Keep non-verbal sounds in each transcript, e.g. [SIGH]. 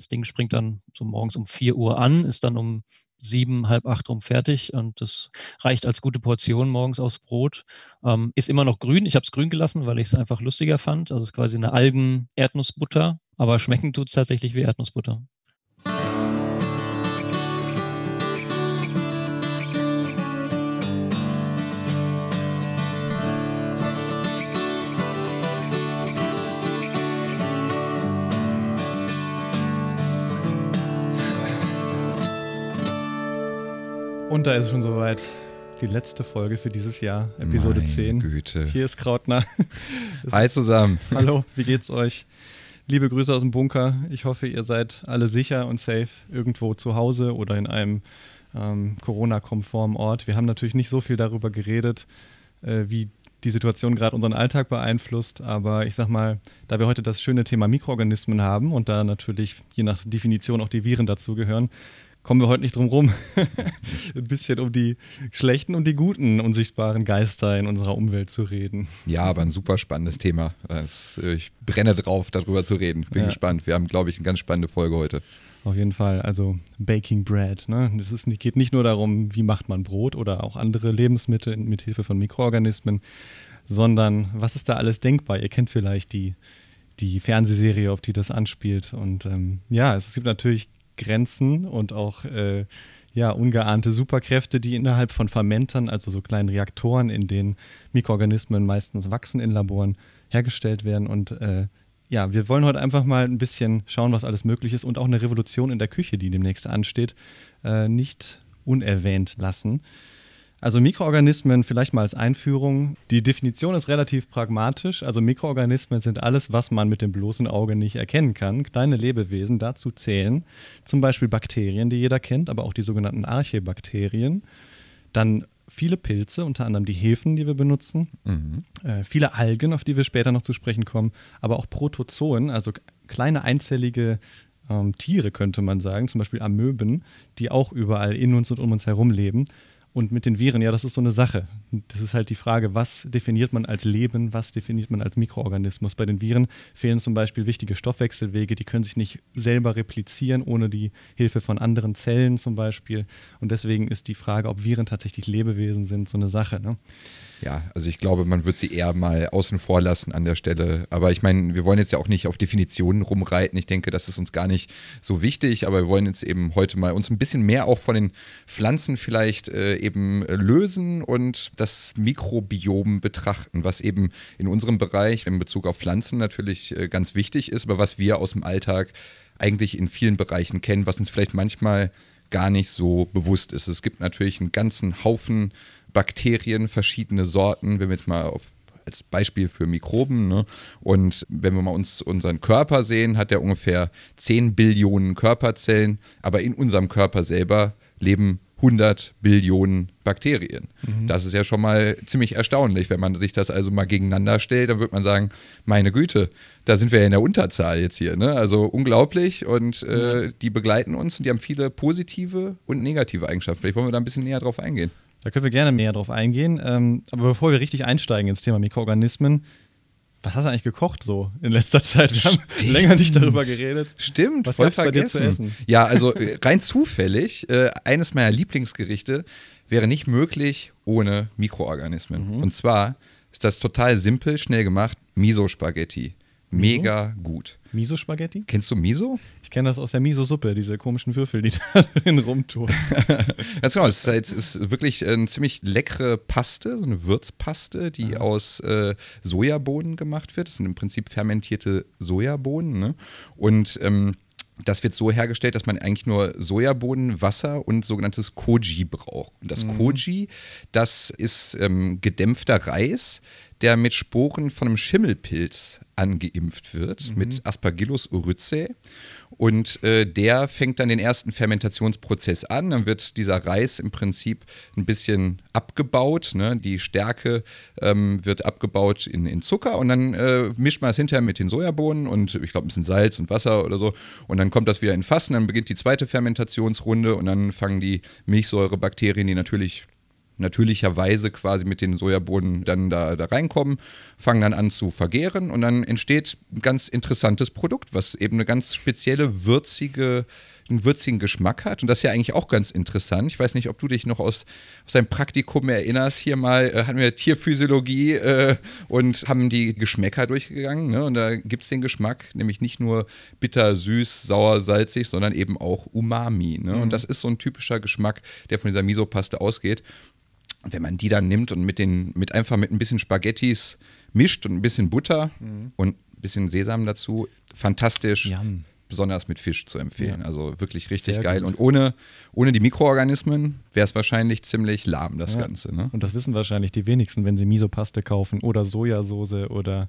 Das Ding springt dann so morgens um 4 Uhr an, ist dann um sieben, halb acht rum fertig und das reicht als gute Portion morgens aufs Brot. Ähm, ist immer noch grün. Ich habe es grün gelassen, weil ich es einfach lustiger fand. Also es ist quasi eine Algen-Erdnussbutter, aber schmecken tut es tatsächlich wie Erdnussbutter. Und da ist es schon soweit. Die letzte Folge für dieses Jahr, Episode Meine 10. Güte. Hier ist Krautner. [LAUGHS] Hi zusammen. [LAUGHS] Hallo, wie geht's euch? Liebe Grüße aus dem Bunker. Ich hoffe, ihr seid alle sicher und safe irgendwo zu Hause oder in einem ähm, Corona-konformen Ort. Wir haben natürlich nicht so viel darüber geredet, äh, wie die Situation gerade unseren Alltag beeinflusst. Aber ich sag mal, da wir heute das schöne Thema Mikroorganismen haben und da natürlich je nach Definition auch die Viren dazugehören, kommen wir heute nicht drum rum, [LAUGHS] ein bisschen um die schlechten und die guten unsichtbaren Geister in unserer Umwelt zu reden. Ja, aber ein super spannendes Thema. Das, äh, ich brenne drauf, darüber zu reden. Bin ja. gespannt. Wir haben, glaube ich, eine ganz spannende Folge heute. Auf jeden Fall. Also Baking Bread. Ne? Es ist, geht nicht nur darum, wie macht man Brot oder auch andere Lebensmittel mit Hilfe von Mikroorganismen, sondern was ist da alles denkbar? Ihr kennt vielleicht die, die Fernsehserie, auf die das anspielt. Und ähm, ja, es gibt natürlich Grenzen und auch äh, ja, ungeahnte Superkräfte, die innerhalb von Fermentern, also so kleinen Reaktoren, in denen Mikroorganismen meistens wachsen in Laboren, hergestellt werden. Und äh, ja, wir wollen heute einfach mal ein bisschen schauen, was alles möglich ist und auch eine Revolution in der Küche, die demnächst ansteht, äh, nicht unerwähnt lassen. Also Mikroorganismen vielleicht mal als Einführung. Die Definition ist relativ pragmatisch. Also Mikroorganismen sind alles, was man mit dem bloßen Auge nicht erkennen kann. Kleine Lebewesen, dazu zählen zum Beispiel Bakterien, die jeder kennt, aber auch die sogenannten Archäbakterien. Dann viele Pilze, unter anderem die Hefen, die wir benutzen. Mhm. Äh, viele Algen, auf die wir später noch zu sprechen kommen. Aber auch Protozoen, also kleine einzellige ähm, Tiere, könnte man sagen. Zum Beispiel Amöben, die auch überall in uns und um uns herum leben. Und mit den Viren, ja, das ist so eine Sache. Das ist halt die Frage, was definiert man als Leben, was definiert man als Mikroorganismus. Bei den Viren fehlen zum Beispiel wichtige Stoffwechselwege, die können sich nicht selber replizieren ohne die Hilfe von anderen Zellen zum Beispiel. Und deswegen ist die Frage, ob Viren tatsächlich Lebewesen sind, so eine Sache. Ne? Ja, also ich glaube, man wird sie eher mal außen vor lassen an der Stelle. Aber ich meine, wir wollen jetzt ja auch nicht auf Definitionen rumreiten. Ich denke, das ist uns gar nicht so wichtig. Aber wir wollen jetzt eben heute mal uns ein bisschen mehr auch von den Pflanzen vielleicht äh, eben lösen und das Mikrobiom betrachten, was eben in unserem Bereich in Bezug auf Pflanzen natürlich äh, ganz wichtig ist, aber was wir aus dem Alltag eigentlich in vielen Bereichen kennen, was uns vielleicht manchmal gar nicht so bewusst ist. Es gibt natürlich einen ganzen Haufen Bakterien, verschiedene Sorten, wenn wir jetzt mal auf als Beispiel für Mikroben. Ne? Und wenn wir mal uns unseren Körper sehen, hat er ungefähr 10 Billionen Körperzellen, aber in unserem Körper selber leben 100 Billionen Bakterien. Mhm. Das ist ja schon mal ziemlich erstaunlich. Wenn man sich das also mal gegeneinander stellt, dann wird man sagen, meine Güte, da sind wir ja in der Unterzahl jetzt hier. Ne? Also unglaublich und äh, die begleiten uns und die haben viele positive und negative Eigenschaften. Vielleicht wollen wir da ein bisschen näher drauf eingehen. Da können wir gerne mehr drauf eingehen. Ähm, aber bevor wir richtig einsteigen ins Thema Mikroorganismen, was hast du eigentlich gekocht so in letzter Zeit? Wir haben Stimmt. länger nicht darüber geredet. Stimmt, was voll vergessen. Bei dir zu essen? Ja, also äh, rein zufällig, äh, eines meiner Lieblingsgerichte wäre nicht möglich ohne Mikroorganismen. Mhm. Und zwar ist das total simpel, schnell gemacht, Miso-Spaghetti. Mega Miso? gut. Miso-Spaghetti? Kennst du Miso? Ich kenne das aus der Miso-Suppe, diese komischen Würfel, die [LAUGHS] da drin rumtun. [LAUGHS] Ganz genau, es ist, ist, wirklich eine ziemlich leckere Paste, so eine Würzpaste, die Aha. aus äh, Sojabohnen gemacht wird. Das sind im Prinzip fermentierte Sojabohnen. Ne? Und ähm, das wird so hergestellt, dass man eigentlich nur Sojabohnen, Wasser und sogenanntes Koji braucht. Und das mhm. Koji, das ist ähm, gedämpfter Reis, der mit Sporen von einem Schimmelpilz angeimpft wird, mhm. mit Aspergillus oryzae. Und äh, der fängt dann den ersten Fermentationsprozess an. Dann wird dieser Reis im Prinzip ein bisschen abgebaut. Ne? Die Stärke ähm, wird abgebaut in, in Zucker und dann äh, mischt man das hinterher mit den Sojabohnen und ich glaube ein bisschen Salz und Wasser oder so. Und dann kommt das wieder in Fassen. Dann beginnt die zweite Fermentationsrunde und dann fangen die Milchsäurebakterien, die natürlich natürlicherweise quasi mit den Sojabohnen dann da, da reinkommen, fangen dann an zu vergären und dann entsteht ein ganz interessantes Produkt, was eben eine ganz spezielle, würzige einen würzigen Geschmack hat. Und das ist ja eigentlich auch ganz interessant. Ich weiß nicht, ob du dich noch aus, aus deinem Praktikum erinnerst. Hier mal äh, hatten wir Tierphysiologie äh, und haben die Geschmäcker durchgegangen. Ne? Und da gibt es den Geschmack, nämlich nicht nur bitter, süß, sauer, salzig, sondern eben auch Umami. Ne? Mhm. Und das ist so ein typischer Geschmack, der von dieser Misopaste ausgeht. Und wenn man die dann nimmt und mit den, mit einfach mit ein bisschen Spaghettis mischt und ein bisschen Butter mhm. und ein bisschen Sesam dazu, fantastisch. Yum besonders mit Fisch zu empfehlen. Ja. Also wirklich richtig Sehr geil. Gut. Und ohne, ohne die Mikroorganismen wäre es wahrscheinlich ziemlich lahm, das ja. Ganze. Ne? Und das wissen wahrscheinlich die wenigsten, wenn sie Misopaste kaufen oder Sojasauce oder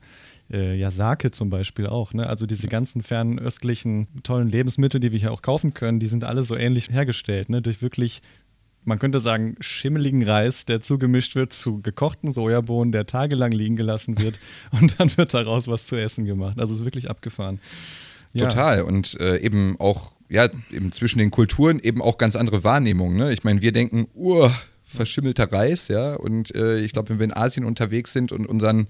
äh, ja, Sake zum Beispiel auch. Ne? Also diese ja. ganzen fernöstlichen tollen Lebensmittel, die wir hier auch kaufen können, die sind alle so ähnlich hergestellt, ne? durch wirklich man könnte sagen, schimmeligen Reis, der zugemischt wird zu gekochten Sojabohnen, der tagelang liegen gelassen wird [LAUGHS] und dann wird daraus was zu essen gemacht. Also es ist wirklich abgefahren. Ja. Total. Und äh, eben auch, ja, eben zwischen den Kulturen eben auch ganz andere Wahrnehmungen. Ne? Ich meine, wir denken, uh, verschimmelter Reis, ja. Und äh, ich glaube, wenn wir in Asien unterwegs sind und unseren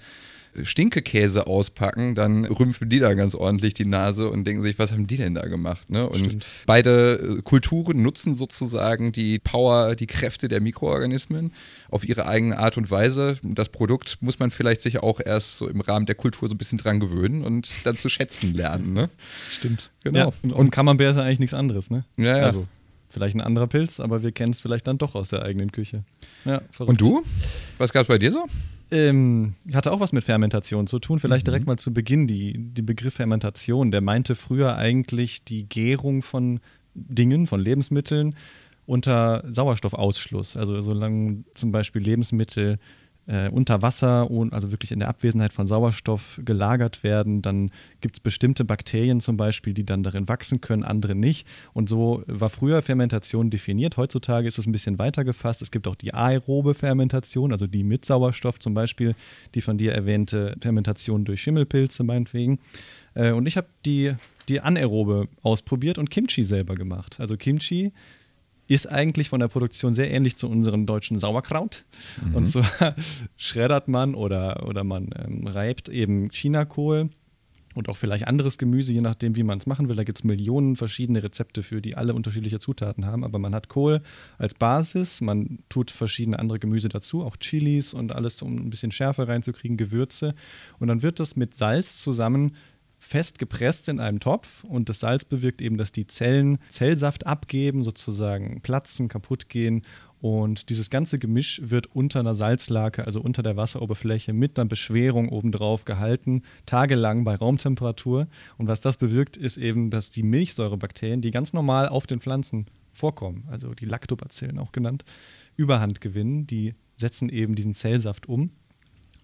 Stinkekäse auspacken, dann rümpfen die da ganz ordentlich die Nase und denken sich, was haben die denn da gemacht? Ne? Und Stimmt. beide äh, Kulturen nutzen sozusagen die Power, die Kräfte der Mikroorganismen auf ihre eigene Art und Weise. Das Produkt muss man vielleicht sich auch erst so im Rahmen der Kultur so ein bisschen dran gewöhnen und dann zu schätzen lernen. Ne? Stimmt. Genau. Ja, und, und Camembert ist ja eigentlich nichts anderes, ne? Ja, ja. Also vielleicht ein anderer Pilz, aber wir kennen es vielleicht dann doch aus der eigenen Küche. Ja, und du? Was gab es bei dir so? Ähm, hatte auch was mit Fermentation zu tun. Vielleicht mhm. direkt mal zu Beginn die, die Begriff Fermentation. Der meinte früher eigentlich die Gärung von Dingen, von Lebensmitteln unter Sauerstoffausschluss. Also solange zum Beispiel Lebensmittel äh, unter Wasser und also wirklich in der Abwesenheit von Sauerstoff gelagert werden. Dann gibt es bestimmte Bakterien zum Beispiel, die dann darin wachsen können, andere nicht. Und so war früher Fermentation definiert. Heutzutage ist es ein bisschen weiter gefasst. Es gibt auch die aerobe Fermentation, also die mit Sauerstoff zum Beispiel, die von dir erwähnte Fermentation durch Schimmelpilze meinetwegen. Äh, und ich habe die die anaerobe ausprobiert und Kimchi selber gemacht. Also Kimchi ist eigentlich von der Produktion sehr ähnlich zu unserem deutschen Sauerkraut. Mhm. Und zwar [LAUGHS] schreddert man oder, oder man ähm, reibt eben Chinakohl und auch vielleicht anderes Gemüse, je nachdem, wie man es machen will. Da gibt es Millionen verschiedene Rezepte für, die alle unterschiedliche Zutaten haben. Aber man hat Kohl als Basis, man tut verschiedene andere Gemüse dazu, auch Chilis und alles, um ein bisschen Schärfe reinzukriegen, Gewürze. Und dann wird das mit Salz zusammen fest gepresst in einem Topf und das Salz bewirkt eben, dass die Zellen Zellsaft abgeben, sozusagen platzen, kaputt gehen und dieses ganze Gemisch wird unter einer Salzlake, also unter der Wasseroberfläche, mit einer Beschwerung obendrauf gehalten, tagelang bei Raumtemperatur. Und was das bewirkt, ist eben, dass die Milchsäurebakterien, die ganz normal auf den Pflanzen vorkommen, also die Lactobacillen auch genannt, Überhand gewinnen. Die setzen eben diesen Zellsaft um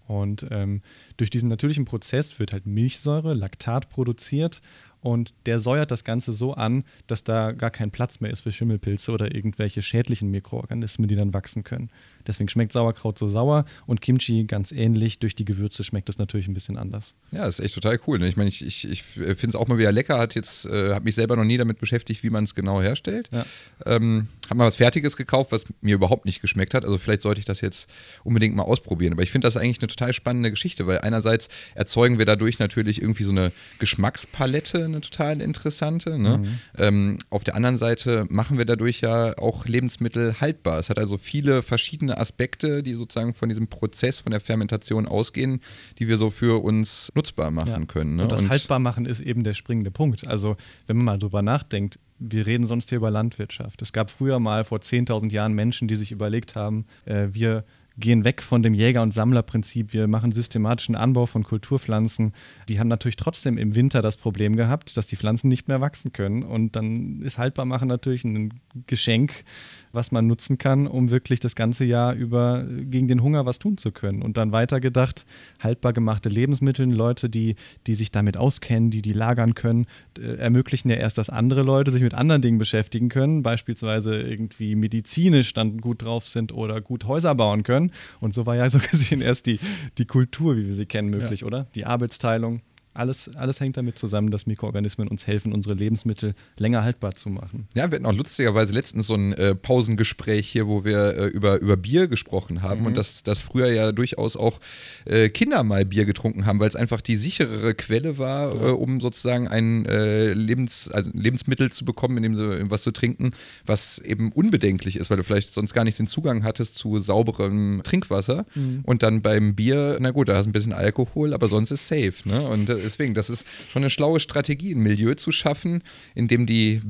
und ähm, durch diesen natürlichen Prozess wird halt Milchsäure, Laktat produziert und der säuert das Ganze so an, dass da gar kein Platz mehr ist für Schimmelpilze oder irgendwelche schädlichen Mikroorganismen, die dann wachsen können. Deswegen schmeckt Sauerkraut so sauer und Kimchi ganz ähnlich. Durch die Gewürze schmeckt es natürlich ein bisschen anders. Ja, das ist echt total cool. Ne? Ich meine, ich, ich, ich finde es auch mal wieder lecker. Hat jetzt, äh, habe mich selber noch nie damit beschäftigt, wie man es genau herstellt. Ja. Ähm, habe mal was Fertiges gekauft, was mir überhaupt nicht geschmeckt hat. Also vielleicht sollte ich das jetzt unbedingt mal ausprobieren. Aber ich finde das eigentlich eine total spannende Geschichte, weil einerseits erzeugen wir dadurch natürlich irgendwie so eine Geschmackspalette, eine total interessante. Ne? Mhm. Ähm, auf der anderen Seite machen wir dadurch ja auch Lebensmittel haltbar. Es hat also viele verschiedene Aspekte, die sozusagen von diesem Prozess, von der Fermentation ausgehen, die wir so für uns nutzbar machen ja. können. Ne? Und das und haltbar machen ist eben der springende Punkt. Also wenn man mal drüber nachdenkt, wir reden sonst hier über Landwirtschaft. Es gab früher mal vor 10.000 Jahren Menschen, die sich überlegt haben, äh, wir gehen weg von dem Jäger- und Sammlerprinzip. Wir machen systematischen Anbau von Kulturpflanzen. Die haben natürlich trotzdem im Winter das Problem gehabt, dass die Pflanzen nicht mehr wachsen können. Und dann ist Haltbarmachen natürlich ein Geschenk, was man nutzen kann, um wirklich das ganze Jahr über gegen den Hunger was tun zu können. Und dann weitergedacht, haltbar gemachte Lebensmittel, Leute, die, die sich damit auskennen, die die lagern können, äh, ermöglichen ja erst, dass andere Leute sich mit anderen Dingen beschäftigen können, beispielsweise irgendwie medizinisch dann gut drauf sind oder gut Häuser bauen können. Und so war ja [LAUGHS] so gesehen erst die, die Kultur, wie wir sie kennen, möglich, ja. oder? Die Arbeitsteilung alles, alles hängt damit zusammen, dass Mikroorganismen uns helfen, unsere Lebensmittel länger haltbar zu machen. Ja, wir hatten auch lustigerweise letztens so ein äh, Pausengespräch hier, wo wir äh, über, über Bier gesprochen haben mhm. und dass, dass früher ja durchaus auch äh, Kinder mal Bier getrunken haben, weil es einfach die sicherere Quelle war, ja. Äh, um sozusagen ein äh, Lebens, also Lebensmittel zu bekommen, in dem sie was zu trinken, was eben unbedenklich ist, weil du vielleicht sonst gar nicht den Zugang hattest zu sauberem Trinkwasser. Mhm. Und dann beim Bier, na gut, da hast du ein bisschen Alkohol, aber sonst ist safe. Ne? Und deswegen, das ist schon eine schlaue Strategie, ein Milieu zu schaffen, in dem die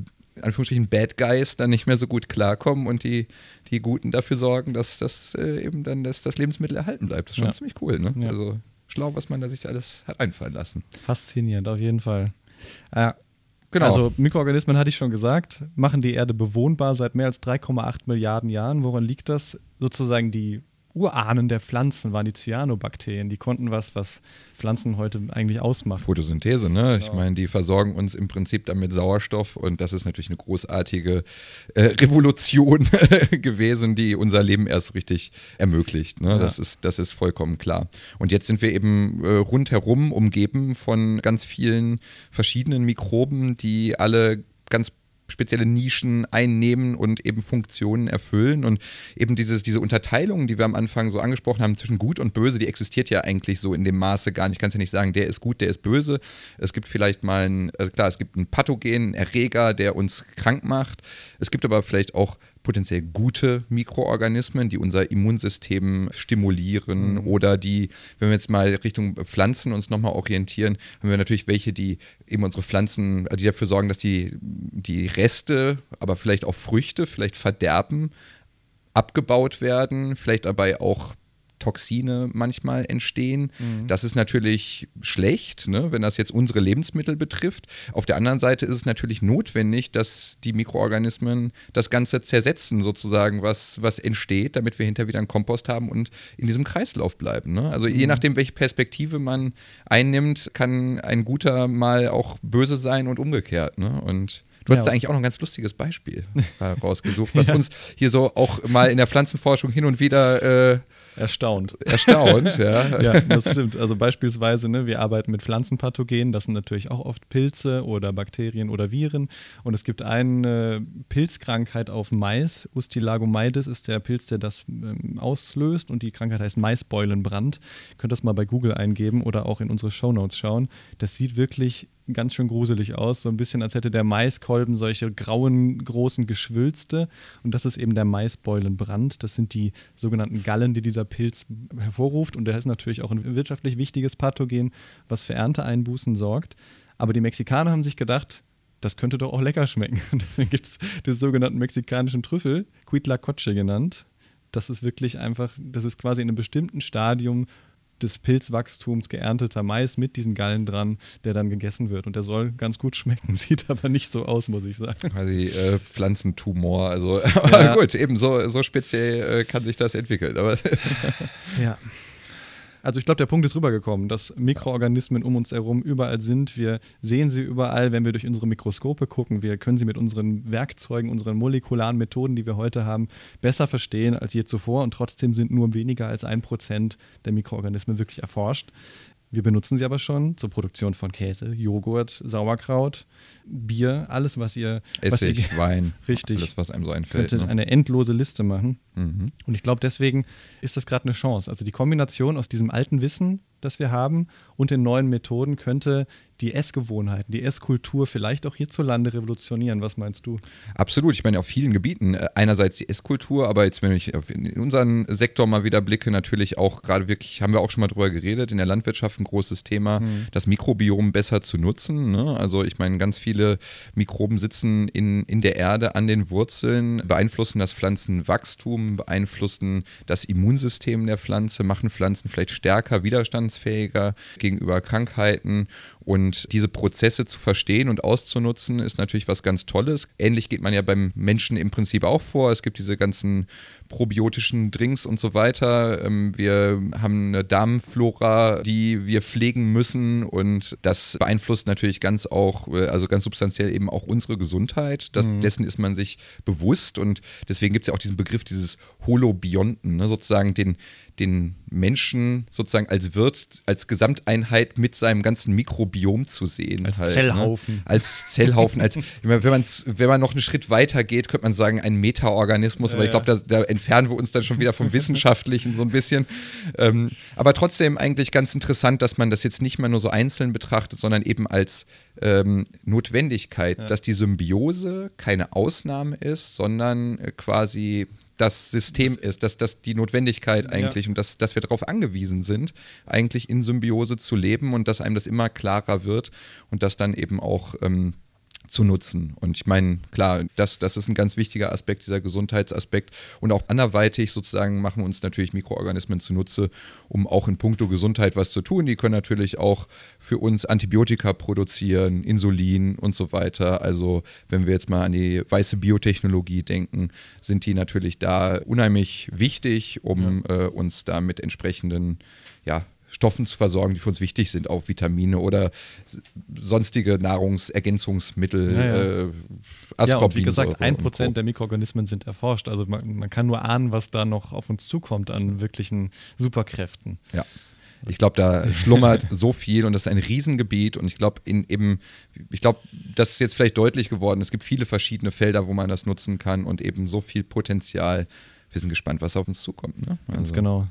Anführungsstrichen Bad Guys dann nicht mehr so gut klarkommen und die, die Guten dafür sorgen, dass das äh, eben dann das, das Lebensmittel erhalten bleibt. Das ist schon ja. ziemlich cool, ne? Ja. Also schlau, was man da sich alles hat einfallen lassen. Faszinierend, auf jeden Fall. Äh, genau. Also Mikroorganismen hatte ich schon gesagt, machen die Erde bewohnbar seit mehr als 3,8 Milliarden Jahren. Woran liegt das? Sozusagen die Urahnen der Pflanzen waren die Cyanobakterien. Die konnten was, was Pflanzen heute eigentlich ausmacht. Photosynthese, ne? Genau. Ich meine, die versorgen uns im Prinzip damit Sauerstoff und das ist natürlich eine großartige äh, Revolution [LAUGHS] gewesen, die unser Leben erst richtig ermöglicht. Ne? Ja. Das, ist, das ist vollkommen klar. Und jetzt sind wir eben äh, rundherum umgeben von ganz vielen verschiedenen Mikroben, die alle ganz spezielle Nischen einnehmen und eben Funktionen erfüllen. Und eben dieses, diese Unterteilung, die wir am Anfang so angesprochen haben zwischen gut und böse, die existiert ja eigentlich so in dem Maße gar nicht. Ich kann ja nicht sagen, der ist gut, der ist böse. Es gibt vielleicht mal ein, also klar, es gibt einen Pathogen, einen Erreger, der uns krank macht. Es gibt aber vielleicht auch potenziell gute Mikroorganismen, die unser Immunsystem stimulieren mhm. oder die, wenn wir jetzt mal Richtung Pflanzen uns nochmal orientieren, haben wir natürlich welche, die eben unsere Pflanzen, die dafür sorgen, dass die, die Reste, aber vielleicht auch Früchte vielleicht verderben, abgebaut werden, vielleicht dabei auch Toxine manchmal entstehen. Mhm. Das ist natürlich schlecht, ne, wenn das jetzt unsere Lebensmittel betrifft. Auf der anderen Seite ist es natürlich notwendig, dass die Mikroorganismen das Ganze zersetzen, sozusagen, was, was entsteht, damit wir hinterher wieder einen Kompost haben und in diesem Kreislauf bleiben. Ne? Also mhm. je nachdem, welche Perspektive man einnimmt, kann ein guter mal auch böse sein und umgekehrt. Ne? Und Du hast ja. eigentlich auch noch ein ganz lustiges Beispiel [LAUGHS] rausgesucht, was ja. uns hier so auch mal in der Pflanzenforschung hin und wieder äh, Erstaunt. Erstaunt, ja. [LAUGHS] ja, das stimmt. Also beispielsweise, ne, wir arbeiten mit Pflanzenpathogenen, das sind natürlich auch oft Pilze oder Bakterien oder Viren. Und es gibt eine Pilzkrankheit auf Mais. Ustilagomaides ist der Pilz, der das ähm, auslöst und die Krankheit heißt Maisbeulenbrand. Ihr könnt das mal bei Google eingeben oder auch in unsere Shownotes schauen. Das sieht wirklich ganz schön gruselig aus. So ein bisschen, als hätte der Maiskolben solche grauen, großen Geschwülste. Und das ist eben der Maisbeulenbrand. Das sind die sogenannten Gallen, die dieser Pilz hervorruft. Und der ist natürlich auch ein wirtschaftlich wichtiges Pathogen, was für Ernteeinbußen sorgt. Aber die Mexikaner haben sich gedacht, das könnte doch auch lecker schmecken. Und [LAUGHS] deswegen gibt es den sogenannten mexikanischen Trüffel, Cuitlacoche genannt. Das ist wirklich einfach, das ist quasi in einem bestimmten Stadium des Pilzwachstums geernteter Mais mit diesen Gallen dran, der dann gegessen wird. Und der soll ganz gut schmecken, [LAUGHS] sieht aber nicht so aus, muss ich sagen. Quasi äh, Pflanzentumor. Also, [LAUGHS] ja. gut, eben so, so speziell äh, kann sich das entwickeln. Aber ja. [LAUGHS] Also ich glaube, der Punkt ist rübergekommen, dass Mikroorganismen um uns herum überall sind. Wir sehen sie überall, wenn wir durch unsere Mikroskope gucken. Wir können sie mit unseren Werkzeugen, unseren molekularen Methoden, die wir heute haben, besser verstehen als je zuvor. Und trotzdem sind nur weniger als ein Prozent der Mikroorganismen wirklich erforscht. Wir benutzen sie aber schon zur Produktion von Käse, Joghurt, Sauerkraut, Bier, alles, was ihr. Essig, was ihr, Wein, [LAUGHS] richtig, alles, was einem so einfällt. Könnte ne? eine endlose Liste machen. Mhm. Und ich glaube, deswegen ist das gerade eine Chance. Also die Kombination aus diesem alten Wissen, das wir haben, und den neuen Methoden könnte die Essgewohnheiten, die Esskultur vielleicht auch hierzulande revolutionieren. Was meinst du? Absolut. Ich meine, auf vielen Gebieten. Äh, einerseits die Esskultur, aber jetzt, wenn ich in unseren Sektor mal wieder blicke, natürlich auch gerade wirklich, haben wir auch schon mal drüber geredet, in der Landwirtschaft ein großes Thema, mhm. das Mikrobiom besser zu nutzen. Ne? Also ich meine, ganz viele Mikroben sitzen in, in der Erde an den Wurzeln, beeinflussen das Pflanzenwachstum, beeinflussen das Immunsystem der Pflanze, machen Pflanzen vielleicht stärker, widerstandsfähiger gegenüber Krankheiten und diese Prozesse zu verstehen und auszunutzen, ist natürlich was ganz Tolles. Ähnlich geht man ja beim Menschen im Prinzip auch vor. Es gibt diese ganzen probiotischen Drinks und so weiter. Ähm, wir haben eine Darmflora, die wir pflegen müssen und das beeinflusst natürlich ganz auch, äh, also ganz substanziell eben auch unsere Gesundheit. Das, mhm. Dessen ist man sich bewusst und deswegen gibt es ja auch diesen Begriff dieses Holobionten, ne, sozusagen den, den Menschen sozusagen als Wirt, als Gesamteinheit mit seinem ganzen Mikrobiom zu sehen. Als halt, ne? Zellhaufen. Ne? Als Zellhaufen. als, [LAUGHS] wenn, man, wenn man noch einen Schritt weiter geht, könnte man sagen, ein Metaorganismus. Aber ja, ich glaube, da, da, entfernen wir uns dann schon wieder vom [LAUGHS] Wissenschaftlichen so ein bisschen. Ähm, aber trotzdem eigentlich ganz interessant, dass man das jetzt nicht mehr nur so einzeln betrachtet, sondern eben als ähm, Notwendigkeit, ja. dass die Symbiose keine Ausnahme ist, sondern äh, quasi das System das, ist, dass das die Notwendigkeit eigentlich ja. und dass, dass wir darauf angewiesen sind, eigentlich in Symbiose zu leben und dass einem das immer klarer wird und dass dann eben auch ähm, zu nutzen. Und ich meine, klar, das, das ist ein ganz wichtiger Aspekt, dieser Gesundheitsaspekt. Und auch anderweitig sozusagen machen uns natürlich Mikroorganismen zunutze, um auch in puncto Gesundheit was zu tun. Die können natürlich auch für uns Antibiotika produzieren, Insulin und so weiter. Also wenn wir jetzt mal an die weiße Biotechnologie denken, sind die natürlich da unheimlich wichtig, um ja. äh, uns da mit entsprechenden ja, Stoffen zu versorgen, die für uns wichtig sind, auch Vitamine oder sonstige Nahrungsergänzungsmittel, ja, ja. Äh, ja, und wie gesagt, ein Prozent der Mikroorganismen sind erforscht. Also man, man, kann nur ahnen, was da noch auf uns zukommt an wirklichen Superkräften. Ja. Ich glaube, da schlummert [LAUGHS] so viel und das ist ein Riesengebiet und ich glaube, in eben, ich glaube, das ist jetzt vielleicht deutlich geworden. Es gibt viele verschiedene Felder, wo man das nutzen kann und eben so viel Potenzial. Wir sind gespannt, was auf uns zukommt. Ne? Also. Ganz genau.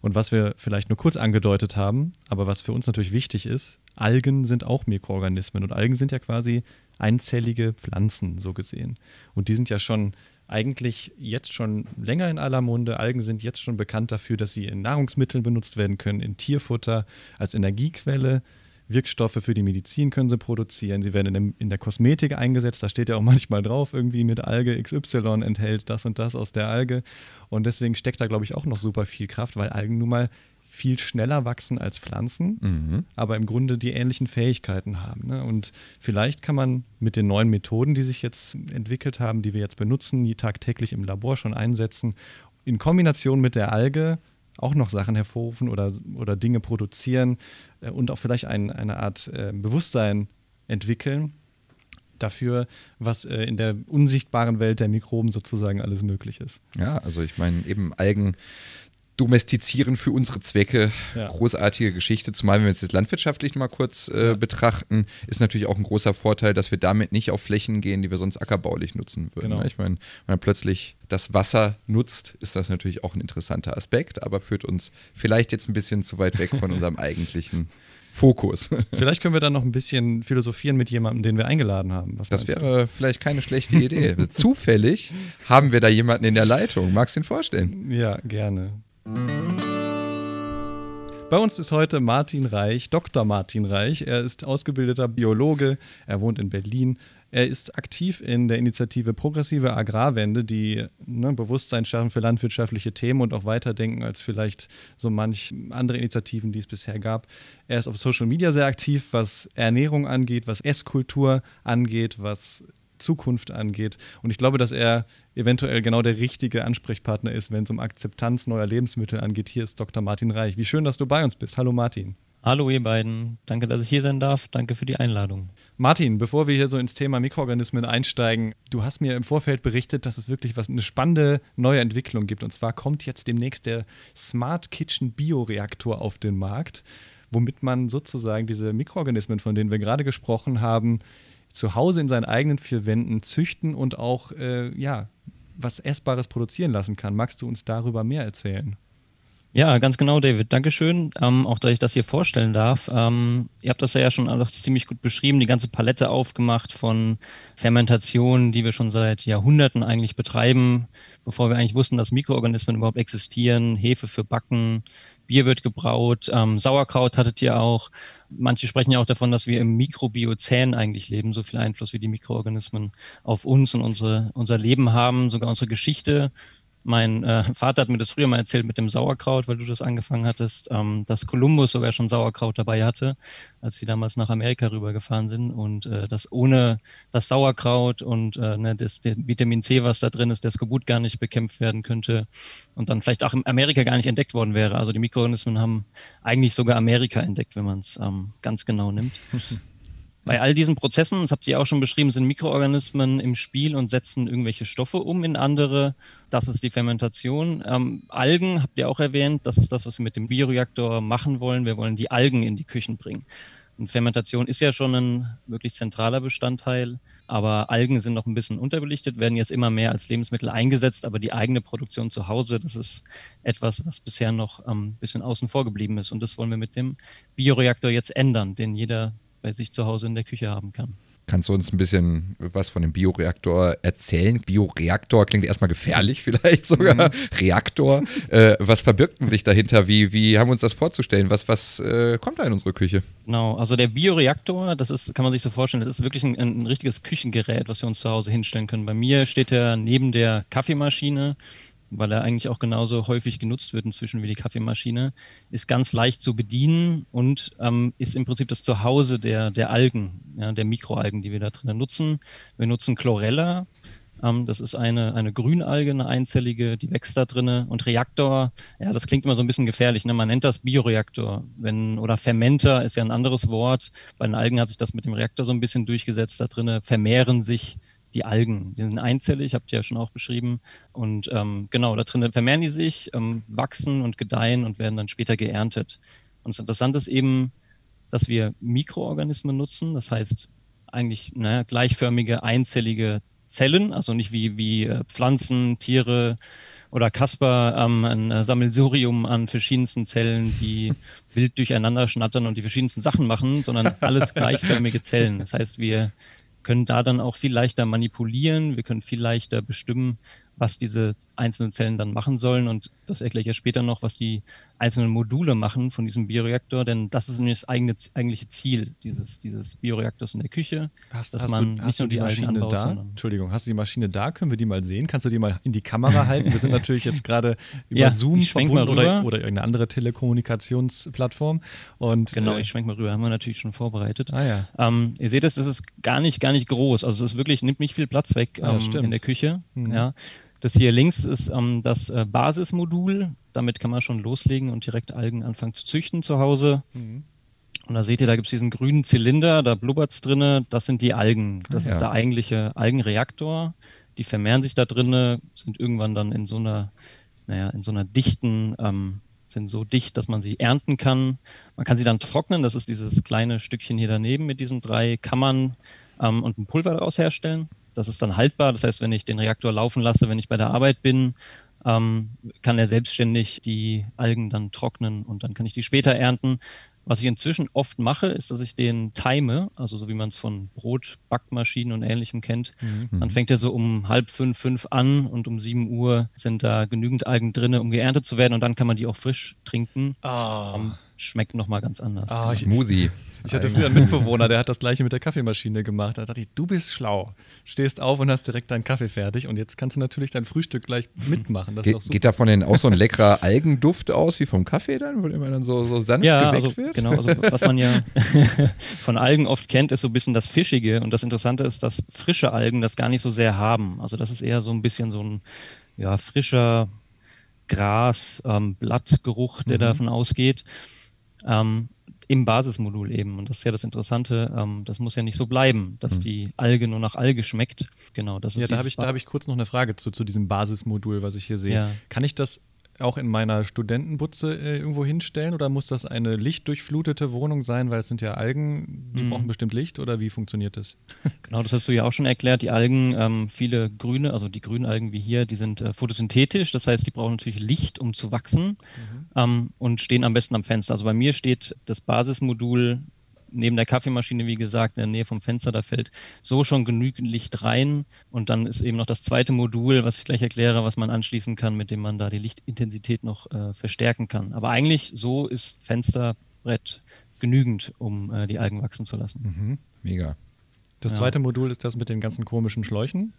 Und was wir vielleicht nur kurz angedeutet haben, aber was für uns natürlich wichtig ist, Algen sind auch Mikroorganismen und Algen sind ja quasi einzellige Pflanzen, so gesehen. Und die sind ja schon eigentlich jetzt schon länger in aller Munde. Algen sind jetzt schon bekannt dafür, dass sie in Nahrungsmitteln benutzt werden können, in Tierfutter, als Energiequelle. Wirkstoffe für die Medizin können sie produzieren. Sie werden in, dem, in, der Kosmetik eingesetzt. Da steht ja auch [LAUGHS] manchmal drauf, irgendwie mit Alge XY enthält das und das aus der Alge. Und deswegen steckt da, glaube ich, auch noch super viel Kraft, weil Algen nun mal viel schneller wachsen als Pflanzen, mhm. aber im Grunde die ähnlichen Fähigkeiten haben. Ne? Und vielleicht kann man mit den neuen Methoden, die sich jetzt entwickelt haben, die wir jetzt benutzen, die tagtäglich im Labor schon einsetzen, in Kombination mit der Alge auch noch Sachen hervorrufen oder, oder Dinge produzieren äh, und auch vielleicht ein, eine Art äh, Bewusstsein entwickeln dafür, was äh, in der unsichtbaren Welt der Mikroben sozusagen alles möglich ist. Ja, also ich meine, eben Algen domestizieren für unsere Zwecke. Ja. Großartige Geschichte, zumal wenn wir jetzt das landwirtschaftlich mal kurz äh, betrachten, ist natürlich auch ein großer Vorteil, dass wir damit nicht auf Flächen gehen, die wir sonst ackerbaulich nutzen würden. Genau. Ne? Ich meine, wenn man plötzlich das Wasser nutzt, ist das natürlich auch ein interessanter Aspekt, aber führt uns vielleicht jetzt ein bisschen zu weit weg von [LAUGHS] unserem eigentlichen Fokus. Vielleicht können wir dann noch ein bisschen philosophieren mit jemandem, den wir eingeladen haben. Was das wäre du? vielleicht keine schlechte Idee. [LAUGHS] Zufällig haben wir da jemanden in der Leitung. Magst du ihn vorstellen? Ja, gerne. Bei uns ist heute Martin Reich, Dr. Martin Reich. Er ist ausgebildeter Biologe, er wohnt in Berlin. Er ist aktiv in der Initiative Progressive Agrarwende, die ne, Bewusstsein schaffen für landwirtschaftliche Themen und auch weiterdenken als vielleicht so manch andere Initiativen, die es bisher gab. Er ist auf Social Media sehr aktiv, was Ernährung angeht, was Esskultur angeht, was Zukunft angeht. Und ich glaube, dass er eventuell genau der richtige Ansprechpartner ist, wenn es um Akzeptanz neuer Lebensmittel angeht. Hier ist Dr. Martin Reich. Wie schön, dass du bei uns bist. Hallo Martin. Hallo ihr beiden. Danke, dass ich hier sein darf. Danke für die Einladung. Martin, bevor wir hier so ins Thema Mikroorganismen einsteigen, du hast mir im Vorfeld berichtet, dass es wirklich was eine spannende neue Entwicklung gibt. Und zwar kommt jetzt demnächst der Smart Kitchen Bioreaktor auf den Markt, womit man sozusagen diese Mikroorganismen, von denen wir gerade gesprochen haben, zu Hause in seinen eigenen vier Wänden züchten und auch äh, ja, was Essbares produzieren lassen kann. Magst du uns darüber mehr erzählen? Ja, ganz genau, David. Dankeschön. Ähm, auch, dass ich das hier vorstellen darf. Ähm, ihr habt das ja schon alles ziemlich gut beschrieben, die ganze Palette aufgemacht von Fermentationen, die wir schon seit Jahrhunderten eigentlich betreiben, bevor wir eigentlich wussten, dass Mikroorganismen überhaupt existieren, Hefe für Backen, Bier wird gebraut, ähm, Sauerkraut hattet ihr auch. Manche sprechen ja auch davon, dass wir im Mikrobiozän eigentlich leben, so viel Einfluss wie die Mikroorganismen auf uns und unsere, unser Leben haben, sogar unsere Geschichte Mein äh, Vater hat mir das früher mal erzählt mit dem Sauerkraut, weil du das angefangen hattest, ähm, dass Kolumbus sogar schon Sauerkraut dabei hatte, als sie damals nach Amerika rübergefahren sind und äh, dass ohne das Sauerkraut und äh, ne, das Vitamin C, was da drin ist, der Skorbut gar nicht bekämpft werden könnte und dann vielleicht auch in Amerika gar nicht entdeckt worden wäre. Also die Mikroorganismen haben eigentlich sogar Amerika entdeckt, wenn man es ähm, ganz genau nimmt. [LAUGHS] Bei all diesen Prozessen, das habt ihr auch schon beschrieben, sind Mikroorganismen im Spiel und setzen irgendwelche Stoffe um in andere. Das ist die Fermentation. Ähm, Algen habt ihr auch erwähnt. Das ist das, was wir mit dem Bioreaktor machen wollen. Wir wollen die Algen in die Küchen bringen. Und Fermentation ist ja schon ein wirklich zentraler Bestandteil, aber Algen sind noch ein bisschen unterbelichtet, werden jetzt immer mehr als Lebensmittel eingesetzt, aber die eigene Produktion zu Hause, das ist etwas, was bisher noch ein ähm, bisschen außen vor geblieben ist. Und das wollen wir mit dem Bioreaktor jetzt ändern, den jeder bei sich zu Hause in der Küche haben kann. Kannst du uns ein bisschen was von dem Bioreaktor erzählen? Bioreaktor klingt erstmal gefährlich, [LAUGHS] vielleicht sogar. Mhm. Reaktor. Äh, was verbirgt sich dahinter? Wie, wie haben wir uns das vorzustellen? Was, was äh, kommt da in unsere Küche? Genau, also der Bioreaktor, das ist, kann man sich so vorstellen, das ist wirklich ein, ein richtiges Küchengerät, was wir uns zu Hause hinstellen können. Bei mir steht er neben der Kaffeemaschine weil er eigentlich auch genauso häufig genutzt wird inzwischen wie die Kaffeemaschine, ist ganz leicht zu bedienen und ähm, ist im Prinzip das Zuhause der, der Algen, ja, der Mikroalgen, die wir da drinnen nutzen. Wir nutzen Chlorella, ähm, das ist eine, eine Grünalge, eine einzellige, die wächst da drinnen. Und Reaktor, ja, das klingt immer so ein bisschen gefährlich. Ne? Man nennt das Bioreaktor. Wenn, oder Fermenter ist ja ein anderes Wort. Bei den Algen hat sich das mit dem Reaktor so ein bisschen durchgesetzt. Da drinnen vermehren sich die Algen. Die sind einzellig, habt ihr ja schon auch beschrieben. Und ähm, genau, da drin vermehren die sich, ähm, wachsen und gedeihen und werden dann später geerntet. Und das Interessante ist eben, dass wir Mikroorganismen nutzen, das heißt eigentlich naja, gleichförmige, einzellige Zellen, also nicht wie, wie äh, Pflanzen, Tiere oder Kasper ähm, ein äh, Sammelsurium an verschiedensten Zellen, die [LAUGHS] wild durcheinander schnattern und die verschiedensten Sachen machen, sondern alles gleichförmige Zellen. Das heißt, wir können da dann auch viel leichter manipulieren, wir können viel leichter bestimmen, was diese einzelnen Zellen dann machen sollen. Und das erkläre ich ja später noch, was die einzelnen Module machen von diesem Bioreaktor, denn das ist nämlich das eigene, eigentliche Ziel dieses, dieses Bioreaktors in der Küche. Hast, dass hast man du, nicht nur die, die Maschine anbaut, da? Entschuldigung, hast du die Maschine da? Können wir die mal sehen? Kannst du die mal in die Kamera [LAUGHS] halten? Wir sind natürlich jetzt gerade über ja, Zoom verbunden oder, oder irgendeine andere Telekommunikationsplattform. Und, genau, äh, ich schwenke mal rüber. Haben wir natürlich schon vorbereitet. Ah, ja. Ähm, ihr seht es, es ist gar nicht, gar nicht groß. Also es ist wirklich, nimmt nicht viel Platz weg ähm, ja, in der Küche. Mhm. Ja. Das hier links ist ähm, das äh, Basismodul. Damit kann man schon loslegen und direkt Algen anfangen zu züchten zu Hause. Mhm. Und da seht ihr, da gibt es diesen grünen Zylinder, da blubbert es drinne. Das sind die Algen. Das ja. ist der eigentliche Algenreaktor. Die vermehren sich da drinne, sind irgendwann dann in so einer, naja, in so einer dichten, ähm, sind so dicht, dass man sie ernten kann. Man kann sie dann trocknen. Das ist dieses kleine Stückchen hier daneben mit diesen drei Kammern ähm, und ein Pulver daraus herstellen. Das ist dann haltbar. Das heißt, wenn ich den Reaktor laufen lasse, wenn ich bei der Arbeit bin, ähm, kann er selbstständig die Algen dann trocknen und dann kann ich die später ernten. Was ich inzwischen oft mache, ist, dass ich den time, also so wie man es von Brotbackmaschinen und ähnlichem kennt. Mhm. Dann fängt er so um halb fünf, fünf an und um sieben Uhr sind da genügend Algen drin, um geerntet zu werden und dann kann man die auch frisch trinken. Oh. Um, schmeckt nochmal ganz anders. Oh, Smoothie. Ich hatte früher einen Mitbewohner, der hat das gleiche mit der Kaffeemaschine gemacht. Da dachte ich, du bist schlau. Stehst auf und hast direkt deinen Kaffee fertig und jetzt kannst du natürlich dein Frühstück gleich mitmachen. Ge geht da von denen auch so ein leckerer Algenduft aus wie vom Kaffee dann, wo immer dann so, so sanft ja, geweckt also, wird? Genau, also was man ja [LAUGHS] von Algen oft kennt, ist so ein bisschen das Fischige und das Interessante ist, dass frische Algen das gar nicht so sehr haben. Also das ist eher so ein bisschen so ein ja, frischer Gras, ähm, Blattgeruch, der mhm. davon ausgeht. Ähm, im Basismodul eben. Und das ist ja das Interessante. Ähm, das muss ja nicht so bleiben, dass mhm. die Alge nur nach Alge schmeckt. Genau, das ist Ja, da habe ich, hab ich kurz noch eine Frage zu, zu diesem Basismodul, was ich hier sehe. Ja. Kann ich das auch in meiner Studentenbutze äh, irgendwo hinstellen oder muss das eine lichtdurchflutete Wohnung sein, weil es sind ja Algen, die mhm. brauchen bestimmt Licht oder wie funktioniert das? [LAUGHS] Genau, das hast du ja auch schon erklärt. Die Algen, ähm, viele grüne, also die grünen Algen wie hier, die sind äh, photosynthetisch, das heißt, die brauchen natürlich Licht, um zu wachsen mhm. ähm, und stehen am besten am Fenster. Also bei mir steht das Basismodul neben der Kaffeemaschine, wie gesagt, in der Nähe vom Fenster, da fällt so schon genügend Licht rein. Und dann ist eben noch das zweite Modul, was ich gleich erkläre, was man anschließen kann, mit dem man da die Lichtintensität noch äh, verstärken kann. Aber eigentlich so ist Fensterbrett genügend, um äh, die Algen wachsen zu lassen. Mhm. Mega. Das zweite ja. Modul ist das mit den ganzen komischen Schläuchen?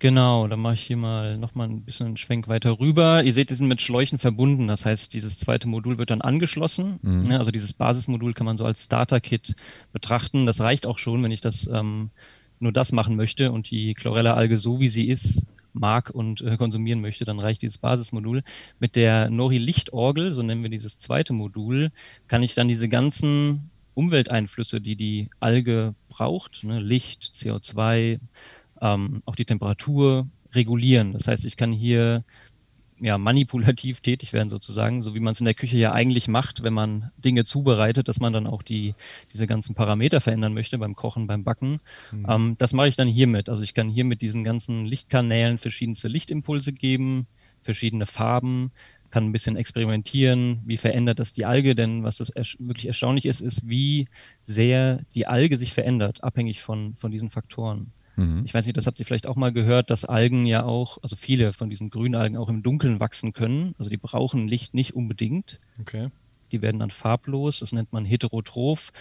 Genau, dann mache ich hier mal nochmal ein bisschen einen Schwenk weiter rüber. Ihr seht, die sind mit Schläuchen verbunden. Das heißt, dieses zweite Modul wird dann angeschlossen. Mhm. Also dieses Basismodul kann man so als Starter-Kit betrachten. Das reicht auch schon, wenn ich das ähm, nur das machen möchte und die Chlorella-Alge so wie sie ist mag und äh, konsumieren möchte, dann reicht dieses Basismodul. Mit der Nori-Lichtorgel, so nennen wir dieses zweite Modul, kann ich dann diese ganzen Umwelteinflüsse, die die Alge braucht, ne, Licht, CO2, ähm, auch die Temperatur regulieren. Das heißt, ich kann hier ja, manipulativ tätig werden sozusagen, so wie man es in der Küche ja eigentlich macht, wenn man Dinge zubereitet, dass man dann auch die, diese ganzen Parameter verändern möchte beim Kochen, beim Backen. Mhm. Ähm, das mache ich dann hiermit. Also ich kann hier mit diesen ganzen Lichtkanälen verschiedenste Lichtimpulse geben, verschiedene Farben, kann ein bisschen experimentieren, wie verändert das die Alge, denn was das ersch wirklich erstaunlich ist, ist, wie sehr die Alge sich verändert, abhängig von, von diesen Faktoren. Mhm. Ich weiß nicht, das habt ihr vielleicht auch mal gehört, dass Algen ja auch, also viele von diesen Grünalgen auch im Dunkeln wachsen können. Also die brauchen Licht nicht unbedingt. Okay. Die werden dann farblos, das nennt man heterotroph.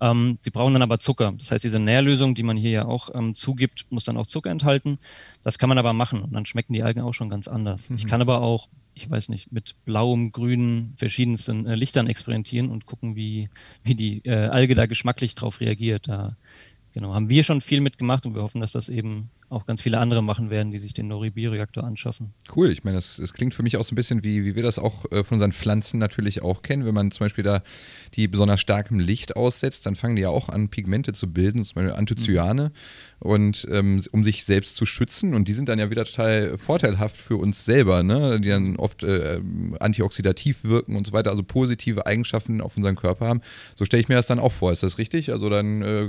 Ähm, die brauchen dann aber Zucker. Das heißt, diese Nährlösung, die man hier ja auch ähm, zugibt, muss dann auch Zucker enthalten. Das kann man aber machen und dann schmecken die Algen auch schon ganz anders. Mhm. Ich kann aber auch, ich weiß nicht, mit blauem, grünen, verschiedensten äh, Lichtern experimentieren und gucken, wie, wie die äh, Alge da geschmacklich drauf reagiert. Da Genau, haben wir schon viel mitgemacht und wir hoffen, dass das eben auch ganz viele andere machen werden, die sich den Nori-Bioreaktor anschaffen. Cool, ich meine, das, das, klingt für mich auch so ein bisschen wie, wie wir das auch äh, von unseren Pflanzen natürlich auch kennen. Wenn man zum Beispiel da die besonders starkem Licht aussetzt, dann fangen die ja auch an, Pigmente zu bilden, zum Beispiel Anthocyane, mhm. und ähm, um sich selbst zu schützen. Und die sind dann ja wieder total vorteilhaft für uns selber, ne? die dann oft äh, antioxidativ wirken und so weiter, also positive Eigenschaften auf unseren Körper haben. So stelle ich mir das dann auch vor. Ist das richtig? Also dann äh,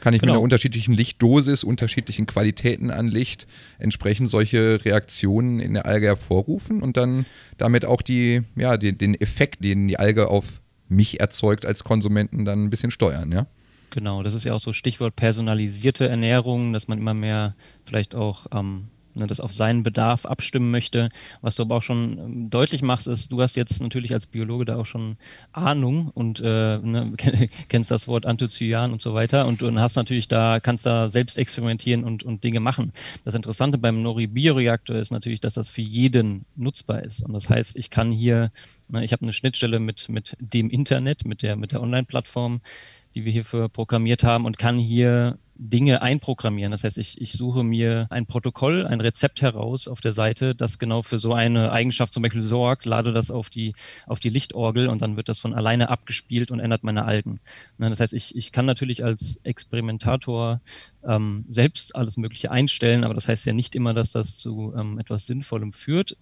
kann ich genau. mit einer unterschiedlichen Lichtdosis, unterschiedlichen Qualitäten Qualitäten an Licht entsprechend solche Reaktionen in der Alge hervorrufen und dann damit auch die, ja, die, den Effekt, den die Alge auf mich erzeugt als Konsumenten, dann ein bisschen steuern, ja? Genau, das ist ja auch so Stichwort personalisierte Ernährung, dass man immer mehr vielleicht auch ähm, ne, das auf seinen Bedarf abstimmen möchte. Was du aber auch schon ähm, deutlich machst, ist, du hast jetzt natürlich als Biologe da auch schon Ahnung und äh, ne, [LAUGHS] kennst das Wort Anthocyan und so weiter und, und hast natürlich da, kannst da selbst experimentieren und, und Dinge machen. Das Interessante beim Nori-Bioreaktor ist natürlich, dass das für jeden nutzbar ist. Und das heißt, ich kann hier, ne, ich habe eine Schnittstelle mit, mit dem Internet, mit der, mit der Online-Plattform, die wir hierfür programmiert haben und kann hier Dinge einprogrammieren. Das heißt, ich, ich suche mir ein Protokoll, ein Rezept heraus auf der Seite, das genau für so eine Eigenschaft zum Beispiel sorgt, lade das auf die, auf die Lichtorgel und dann wird das von alleine abgespielt und ändert meine Algen. Das heißt, ich, ich kann natürlich als Experimentator ähm, selbst alles Mögliche einstellen, aber das heißt ja nicht immer, dass das zu ähm, etwas Sinnvollem führt.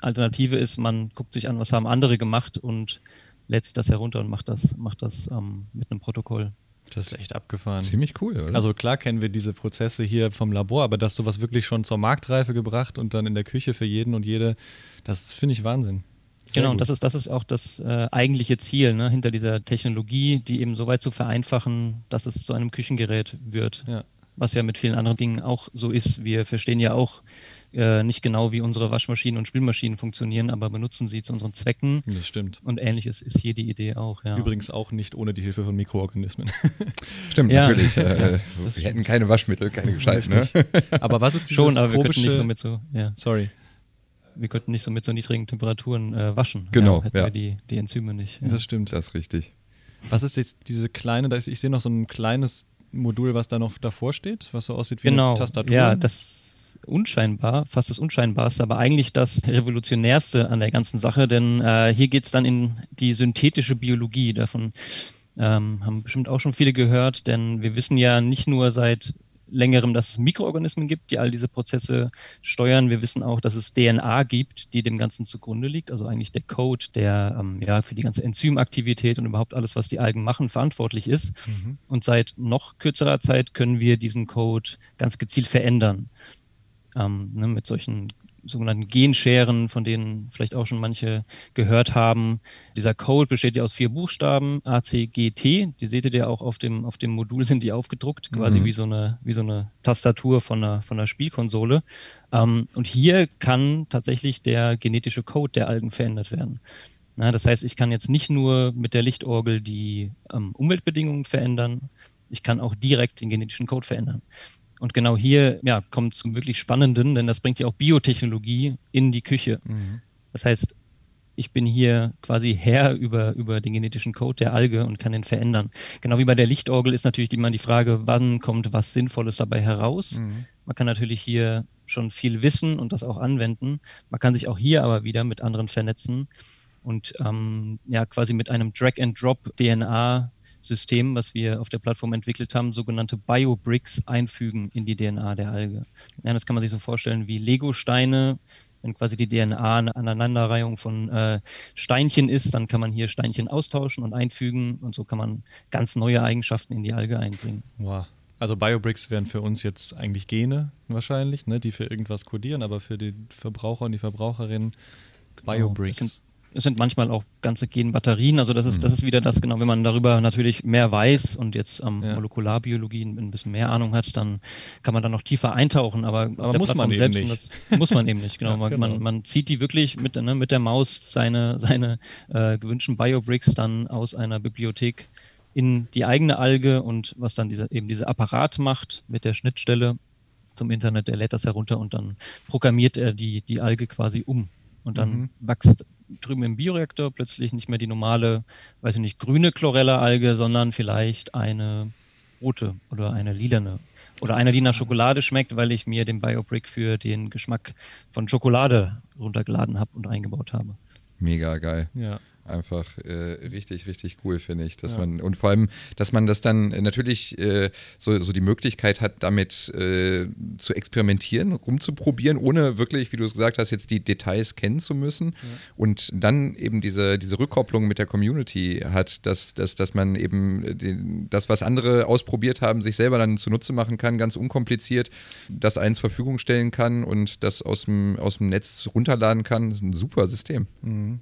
Alternative ist, man guckt sich an, was haben andere gemacht und lädt sich das herunter und macht das, macht das ähm, mit einem Protokoll. Das ist echt abgefahren. Ziemlich cool, oder? Also klar kennen wir diese Prozesse hier vom Labor, aber dass sowas wirklich schon zur Marktreife gebracht und dann in der Küche für jeden und jede, das finde ich Wahnsinn. Sehr genau, und das ist, das ist auch das äh, eigentliche Ziel ne, hinter dieser Technologie, die eben so weit zu vereinfachen, dass es zu einem Küchengerät wird. Ja. Was ja mit vielen anderen Dingen auch so ist. Wir verstehen ja auch äh, nicht genau, wie unsere Waschmaschinen und Spülmaschinen funktionieren, aber benutzen sie zu unseren Zwecken. Das stimmt. Und ähnliches ist hier die Idee auch. Ja. Übrigens auch nicht ohne die Hilfe von Mikroorganismen. [LAUGHS] Stimmt, ja. natürlich. Äh, [LAUGHS] wir hätten keine Waschmittel, keine Gescheit. Ne? [LAUGHS] Aber was ist dieses Schon, aber wir könnten nicht so mit so. Ja. Sorry wir könnten nicht so mit so niedrigen Temperaturen äh, waschen. Genau. Ja, hätten ja. wir die, die Enzyme nicht. Ja. Das stimmt. Das ist richtig. Was ist jetzt diese kleine, ich sehe noch so ein kleines Modul, was da noch davor steht, was so aussieht wie genau. eine Tastatur. Ja, das unscheinbar, fast das Unscheinbarste, aber eigentlich das Revolutionärste an der ganzen Sache, denn äh, hier geht es dann in die synthetische Biologie. Davon ähm, haben bestimmt auch schon viele gehört, denn wir wissen ja nicht nur seit längerem, dass es Mikroorganismen gibt, die all diese Prozesse steuern. Wir wissen auch, dass es DNA gibt, die dem Ganzen zugrunde liegt. Also eigentlich der Code, der ähm, ja für die ganze Enzymaktivität und überhaupt alles, was die Algen machen, verantwortlich ist. Mhm. Und seit noch kürzerer Zeit können wir diesen Code ganz gezielt verändern ähm, ne, mit solchen sogenannten Genscheren, von denen vielleicht auch schon manche gehört haben. Dieser Code besteht ja aus vier Buchstaben, A, C, G, T. Die seht ihr ja auch auf dem, auf dem Modul [LAUGHS] sind die aufgedruckt, quasi mhm. wie, so eine, wie so eine Tastatur von einer, von einer Spielkonsole. Ähm, und hier kann tatsächlich der genetische Code der Algen verändert werden. Na, das heißt, ich kann jetzt nicht nur mit der Lichtorgel die ähm, Umweltbedingungen verändern, ich kann auch direkt den genetischen Code verändern. Und genau hier ja, kommt zum wirklich Spannenden, denn das bringt ja auch Biotechnologie in die Küche. Mhm. Das heißt, ich bin hier quasi Herr über, über den genetischen Code der Alge und kann den verändern. Genau wie bei der Lichtorgel ist natürlich immer die Frage, wann kommt was Sinnvolles dabei heraus. Mhm. Man kann natürlich hier schon viel wissen und das auch anwenden. Man kann sich auch hier aber wieder mit anderen vernetzen und ähm, ja quasi mit einem Drag-and-Drop-DNA System, was wir auf der Plattform entwickelt haben, sogenannte Biobricks einfügen in die DNA der Alge. Ja, das kann man sich so vorstellen wie Lego-Steine, wenn quasi die DNA eine Aneinanderreihung von äh, Steinchen ist, dann kann man hier Steinchen austauschen und einfügen und so kann man ganz neue Eigenschaften in die Alge einbringen. Wow. Also Biobricks wären für uns jetzt eigentlich Gene wahrscheinlich, ne, die für irgendwas kodieren, aber für die Verbraucher und die Verbraucherinnen genau. Biobricks. Genau es sind manchmal auch ganze Genbatterien. Also das ist, mhm. das ist wieder das, genau, wenn man darüber natürlich mehr weiß und jetzt ähm, ja. Molekularbiologie ein bisschen mehr Ahnung hat, dann kann man da noch tiefer eintauchen. Aber, aber muss man selbst, eben nicht. Das muss man eben nicht, genau. [LAUGHS] ja, genau. Man, man, zieht die wirklich mit, ne, mit der Maus seine, seine äh, gewünschten Biobricks dann aus einer Bibliothek in die eigene Alge und was dann diese, eben dieser Apparat macht mit der Schnittstelle zum Internet, der lädt das herunter und dann programmiert er die, die Alge quasi um. Und dann mhm. wächst drüben im Bioreaktor plötzlich nicht mehr die normale, weiß ich nicht, grüne Chlorella-Alge, sondern vielleicht eine rote oder eine lilane. Oder eine, die nach Schokolade schmeckt, weil ich mir den BioBrick für den Geschmack von Schokolade runtergeladen habe und eingebaut habe. Mega geil. Ja einfach äh, richtig, richtig cool, finde ich. Dass ja. man, und vor allem, dass man das dann natürlich äh, so, so die Möglichkeit hat, damit äh, zu experimentieren, rumzuprobieren, ohne wirklich, wie du es gesagt hast, jetzt die Details kennen zu müssen. Ja. Und dann eben diese, diese Rückkopplung mit der Community hat, dass, dass, dass man eben den, das, was andere ausprobiert haben, sich selber dann zunutze machen kann, ganz unkompliziert, das eins zur Verfügung stellen kann und das aus dem, aus dem Netz runterladen kann. Das ist ein super System. Mhm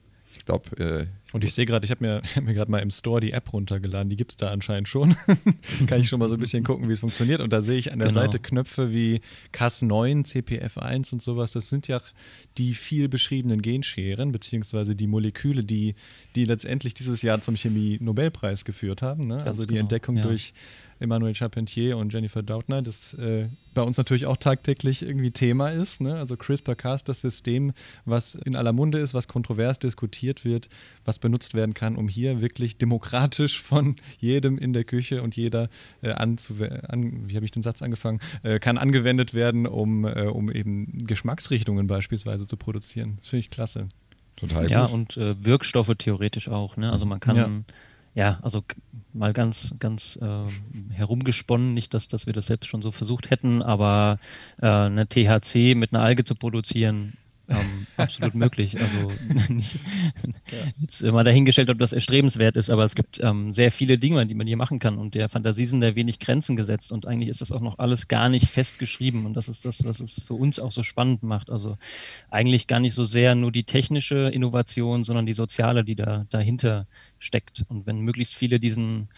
glaube. Äh, und ich sehe gerade, ich habe mir, [LAUGHS] hab mir gerade mal im Store die App runtergeladen. Die gibt es da anscheinend schon. [LAUGHS] Kann ich schon mal so ein bisschen gucken, wie es funktioniert. Und da sehe ich an der genau. Seite Knöpfe wie Cas9, CPF1 und sowas. Das sind ja die viel beschriebenen Genscheren, beziehungsweise die Moleküle, die, die letztendlich dieses Jahr zum Chemie-Nobelpreis geführt haben. Ne? Also die genau. Entdeckung ja. durch Emmanuel Charpentier und Jennifer Doudna, das äh, bei uns natürlich auch tagtäglich irgendwie Thema ist. Ne? Also CRISPR-Cas, das System, was in aller Munde ist, was kontrovers diskutiert wird, was benutzt werden kann, um hier wirklich demokratisch von jedem in der Küche und jeder äh, an, wie habe ich den Satz angefangen, äh, kann angewendet werden, um, äh, um eben Geschmacksrichtungen beispielsweise zu produzieren. Das finde ich klasse. Total ja, gut. und äh, Wirkstoffe theoretisch auch. Ne? Also man kann ja ja, also mal ganz, ganz äh, herumgesponnen, nicht, dass, dass wir das selbst schon so versucht hätten, aber äh, eine THC mit einer Alge zu produzieren, ähm, absolut möglich. Also [LAUGHS] nicht, ja. jetzt immer dahingestellt, ob das erstrebenswert ist, aber es gibt ähm, sehr viele Dinge, die man hier machen kann und der Fantasie sind da wenig Grenzen gesetzt und eigentlich ist das auch noch alles gar nicht festgeschrieben und das ist das, was es für uns auch so spannend macht. Also eigentlich gar nicht so sehr nur die technische Innovation, sondern die soziale, die da dahinter steckt. Und wenn möglichst viele diesen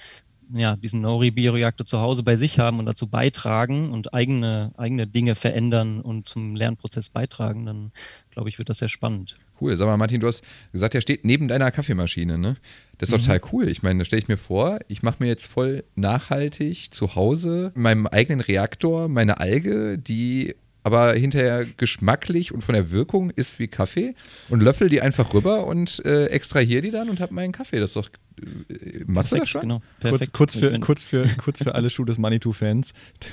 ja, diesen Nori-Bioreaktor zu Hause bei sich haben und dazu beitragen und eigene, eigene Dinge verändern und zum Lernprozess beitragen, dann glaube ich, wird das sehr spannend. Cool. Sag mal, Martin, du hast gesagt, der steht neben deiner Kaffeemaschine, ne? Das ist mhm. total cool. Ich meine, da stelle ich mir vor, ich mache mir jetzt voll nachhaltig zu Hause in meinem eigenen Reaktor meine Alge, die aber hinterher geschmacklich und von der Wirkung ist wie Kaffee und löffel die einfach rüber und äh, extrahiere die dann und habe meinen Kaffee. Das ist doch. Äh, machst Perfekt, du das schon? Genau. Perfekt. Kurz, kurz, für, kurz, für, kurz für alle Schuh des Manitou-Fans. [LAUGHS]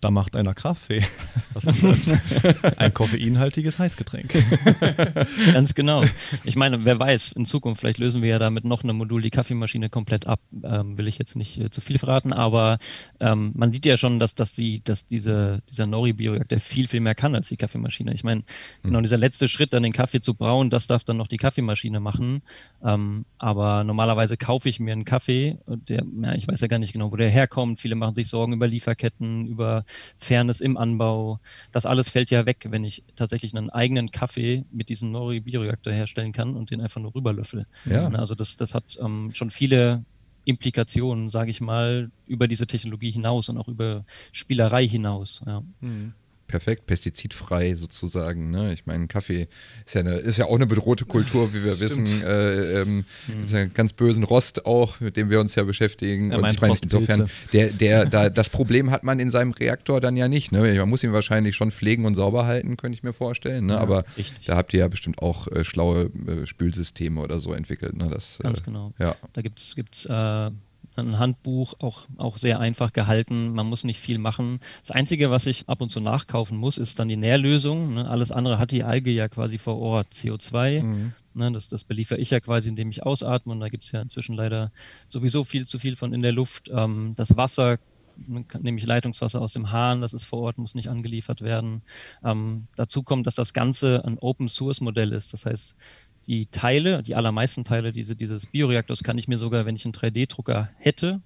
da macht einer Kaffee. [LAUGHS] Was ist das? Ein koffeinhaltiges Heißgetränk. [LAUGHS] Ganz genau. Ich meine, wer weiß, in Zukunft, vielleicht lösen wir ja damit noch eine Modul die Kaffeemaschine komplett ab. Ähm, will ich jetzt nicht äh, zu viel verraten, aber ähm, man sieht ja schon, dass, dass, die, dass diese, dieser Nori-Bioreaktor viel, viel mehr kann als die Kaffeemaschine. Ich meine, genau dieser letzte Schritt, dann den Kaffee zu brauen, das darf dann noch die Kaffeemaschine machen. Ähm, aber normalerweise kaufe ich mir einen Kaffee, der, ja, ich weiß ja gar nicht genau, wo der herkommt. Viele machen sich Sorgen über Lieferketten, über Fairness im Anbau. Das alles fällt ja weg, wenn ich tatsächlich einen eigenen Kaffee mit diesem Nori-Bioreaktor herstellen kann und den einfach nur rüberlöffel. Ja. Also das, das hat ähm, schon viele Implikationen, sage ich mal, über diese Technologie hinaus und auch über Spielerei hinaus. Ja. Hm. Perfekt, pestizidfrei sozusagen. Ne? Ich meine, Kaffee ist ja, eine, ist ja auch eine bedrohte Kultur, wie wir [LAUGHS] Stimmt. wissen. Äh, ähm, hm. Ist ja einen ganz bösen Rost auch, mit dem wir uns ja beschäftigen. und ich meine, insofern, der, der, [LAUGHS] da, das Problem hat man in seinem Reaktor dann ja nicht. Ne? Man muss ihn wahrscheinlich schon pflegen und sauber halten, könnte ich mir vorstellen. Ne? Ja, Aber richtig. da habt ihr ja bestimmt auch äh, schlaue äh, Spülsysteme oder so entwickelt. Ne? Das, ganz genau. Ja. Da gibt es äh, ein Handbuch, auch, auch sehr einfach gehalten. Man muss nicht viel machen. Das Einzige, was ich ab und zu nachkaufen muss, ist dann die Nährlösung. Ne? Alles andere hat die Alge ja quasi vor Ort. CO2, mhm. ne? das, das beliefere ich ja quasi, indem ich ausatme. Und da gibt es ja inzwischen leider sowieso viel zu viel von in der Luft. Ähm, das Wasser nehme ich Leitungswasser aus dem Hahn, das ist vor Ort, muss nicht angeliefert werden. Ähm, dazu kommt, dass das Ganze ein Open-Source-Modell ist. Das heißt, die Teile, die allermeisten Teile diese, dieses Bioreaktors kann ich mir sogar, wenn ich einen 3D-Drucker hätte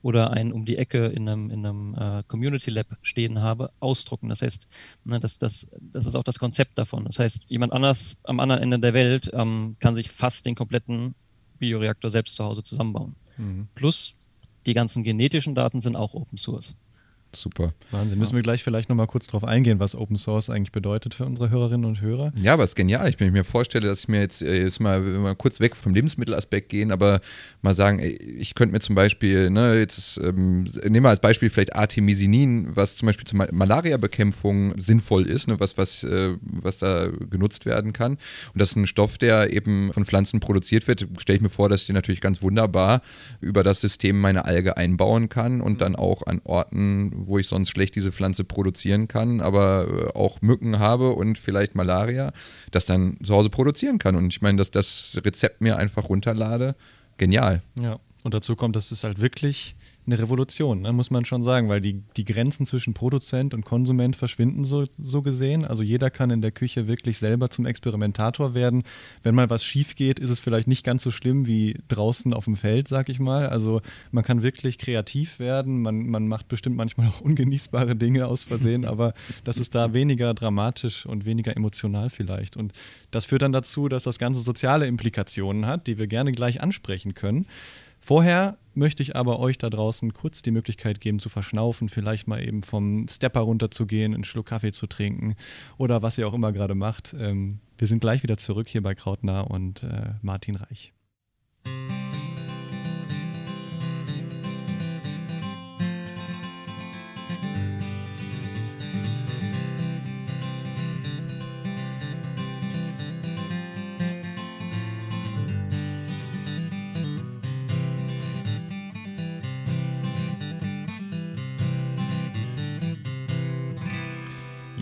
oder einen um die Ecke in einem, in einem äh, Community Lab stehen habe, ausdrucken. Das heißt, ne, das, das, das ist auch das Konzept davon. Das heißt, jemand anders am anderen Ende der Welt ähm, kann sich fast den kompletten Bioreaktor selbst zu Hause zusammenbauen. Mhm. Plus die ganzen genetischen Daten sind auch Open Source. Super. Wahnsinn. Müssen wir gleich vielleicht nochmal kurz drauf eingehen, was Open Source eigentlich bedeutet für unsere Hörerinnen und Hörer? Ja, aber es ist genial. Ich, wenn ich mir vorstelle, dass ich mir jetzt, äh, jetzt mal, mal kurz weg vom Lebensmittelaspekt gehen, aber mal sagen, ich könnte mir zum Beispiel, ne, jetzt ähm, nehmen wir als Beispiel vielleicht Artemisinin, was zum Beispiel zur Malaria-Bekämpfung sinnvoll ist, ne, was, was, äh, was da genutzt werden kann. Und das ist ein Stoff, der eben von Pflanzen produziert wird. Stelle ich mir vor, dass ich den natürlich ganz wunderbar über das System meine Alge einbauen kann und dann auch an Orten, wo ich sonst schlecht diese Pflanze produzieren kann, aber äh, auch Mücken habe und vielleicht Malaria, das dann zu Hause produzieren kann. Und ich meine, dass das Rezept mir einfach runterlade, genial. Ja, und dazu kommt, dass es halt wirklich eine Revolution, ne, muss man schon sagen, weil die, die Grenzen zwischen Produzent und Konsument verschwinden so, so gesehen. Also jeder kann in der Küche wirklich selber zum Experimentator werden. Wenn mal was schief geht, ist es vielleicht nicht ganz so schlimm wie draußen auf dem Feld, sag ich mal. Also man kann wirklich kreativ werden. Man, man macht bestimmt manchmal auch ungenießbare Dinge aus Versehen, [LAUGHS] aber das ist da weniger dramatisch und weniger emotional vielleicht. Und das führt dann dazu, dass das Ganze soziale Implikationen hat, die wir gerne gleich ansprechen können. Vorher möchte ich aber euch da draußen kurz die Möglichkeit geben zu verschnaufen, vielleicht mal eben vom Stepper runterzugehen, einen Schluck Kaffee zu trinken oder was ihr auch immer gerade macht. Ähm, wir sind gleich wieder zurück hier bei Krautnah und äh, Martin Reich.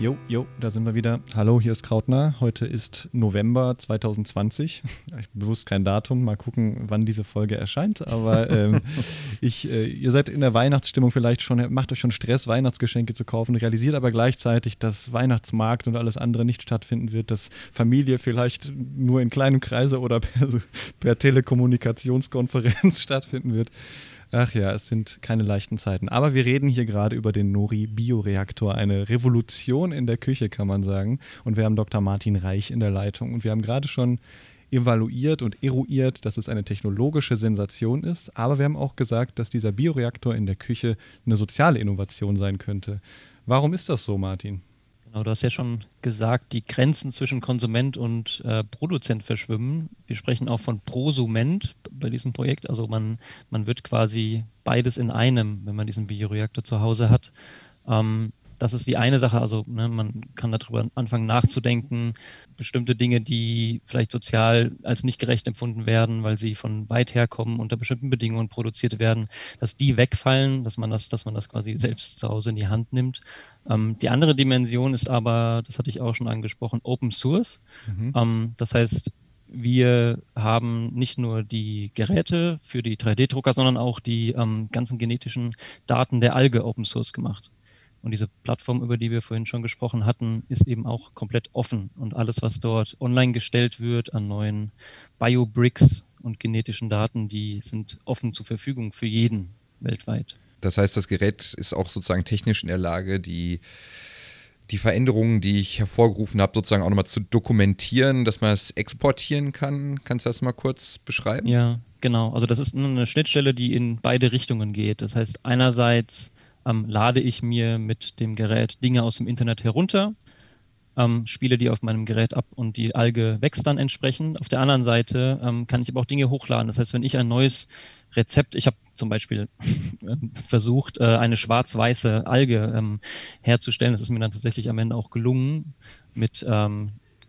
Jo, jo, da sind wir wieder. Hallo, hier ist Krautner. Heute ist November 2020. [LAUGHS] Ich bewusst kein Datum. Mal gucken, wann diese Folge erscheint. Aber ähm, [LAUGHS] ich, äh, ihr seid in der Weihnachtsstimmung vielleicht schon, macht euch schon Stress, Weihnachtsgeschenke zu kaufen, realisiert aber gleichzeitig, dass Weihnachtsmarkt und alles andere nicht stattfinden wird, dass Familie vielleicht nur in kleinem Kreise oder [LAUGHS] per, per Telekommunikationskonferenz stattfinden wird. Ach ja, es sind keine leichten Zeiten. Aber wir reden hier gerade über den Nori-Bioreaktor, eine Revolution in der Küche, kann man sagen. Und wir haben Dr. Martin Reich in der Leitung. Und wir haben gerade schon evaluiert und eruiert, dass es eine technologische Sensation ist. Aber wir haben auch gesagt, dass dieser Bioreaktor in der Küche eine soziale Innovation sein könnte. Warum ist das so, Martin? Genau, du hast ja schon gesagt, die Grenzen zwischen Konsument und äh, Produzent verschwimmen. Wir sprechen auch von Prosument bei diesem Projekt. Also man, man wird quasi beides in einem, wenn man diesen Bioreaktor zu Hause hat. Ähm, das ist die eine Sache. Also ne, man kann darüber anfangen nachzudenken. Bestimmte Dinge, die vielleicht sozial als nicht gerecht empfunden werden, weil sie von weit her kommen, unter bestimmten Bedingungen produziert werden, dass die wegfallen, dass man das, dass man das quasi selbst zu Hause in die Hand nimmt. Ähm, die andere Dimension ist aber, das hatte ich auch schon angesprochen, Open Source. Mhm. Ähm, das heißt, wir haben nicht nur die Geräte für die 3D-Drucker, sondern auch die ähm, ganzen genetischen Daten der Alge Open Source gemacht. Und diese Plattform, über die wir vorhin schon gesprochen hatten, ist eben auch komplett offen. Und alles, was dort online gestellt wird an neuen Biobricks und genetischen Daten, die sind offen zur Verfügung für jeden weltweit. Das heißt, das Gerät ist auch sozusagen technisch in der Lage, die die Veränderungen, die ich hervorgerufen habe, sozusagen auch nochmal zu dokumentieren, dass man es exportieren kann. Kannst du das mal kurz beschreiben? Ja, genau. Also das ist eine Schnittstelle, die in beide Richtungen geht. Das heißt, einerseits ähm, lade ich mir mit dem Gerät Dinge aus dem Internet herunter, ähm, spiele die auf meinem Gerät ab und die Alge wächst dann entsprechend. Auf der anderen Seite ähm, kann ich aber auch Dinge hochladen. Das heißt, wenn ich ein neues Rezept, ich habe zum Beispiel [LAUGHS] versucht, äh, eine schwarz-weiße Alge ähm, herzustellen, das ist mir dann tatsächlich am Ende auch gelungen mit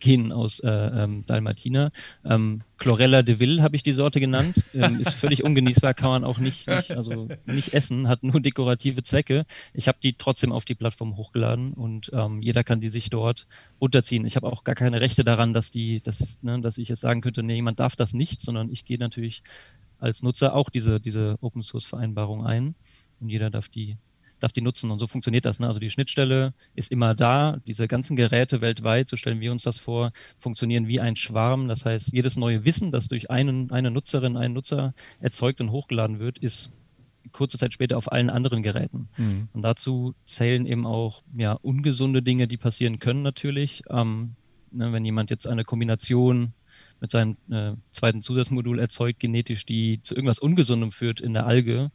Gen aus äh, ähm, Dalmatiner. Ähm, Chlorella de Ville habe ich die Sorte genannt. [LAUGHS] Ähm, ist völlig ungenießbar, kann man auch nicht, nicht, also nicht essen, hat nur dekorative Zwecke. Ich habe die trotzdem auf die Plattform hochgeladen und ähm, jeder kann die sich dort runterziehen. Ich habe auch gar keine Rechte daran, dass die, dass, ne, dass ich jetzt sagen könnte, nee, jemand darf das nicht, sondern ich gehe natürlich als Nutzer auch diese, diese Open Source Vereinbarung ein und jeder darf die darf die nutzen. Und so funktioniert das. Ne? Also die Schnittstelle ist immer da. Diese ganzen Geräte weltweit, so stellen wir uns das vor, funktionieren wie ein Schwarm. Das heißt, jedes neue Wissen, das durch einen, eine Nutzerin, einen Nutzer erzeugt und hochgeladen wird, ist kurze Zeit später auf allen anderen Geräten. Mhm. Und dazu zählen eben auch ja, ungesunde Dinge, die passieren können natürlich. Ähm, ne, wenn jemand jetzt eine Kombination mit seinem äh, zweiten Zusatzmodul erzeugt, genetisch, die zu irgendwas Ungesundem führt in der Alge,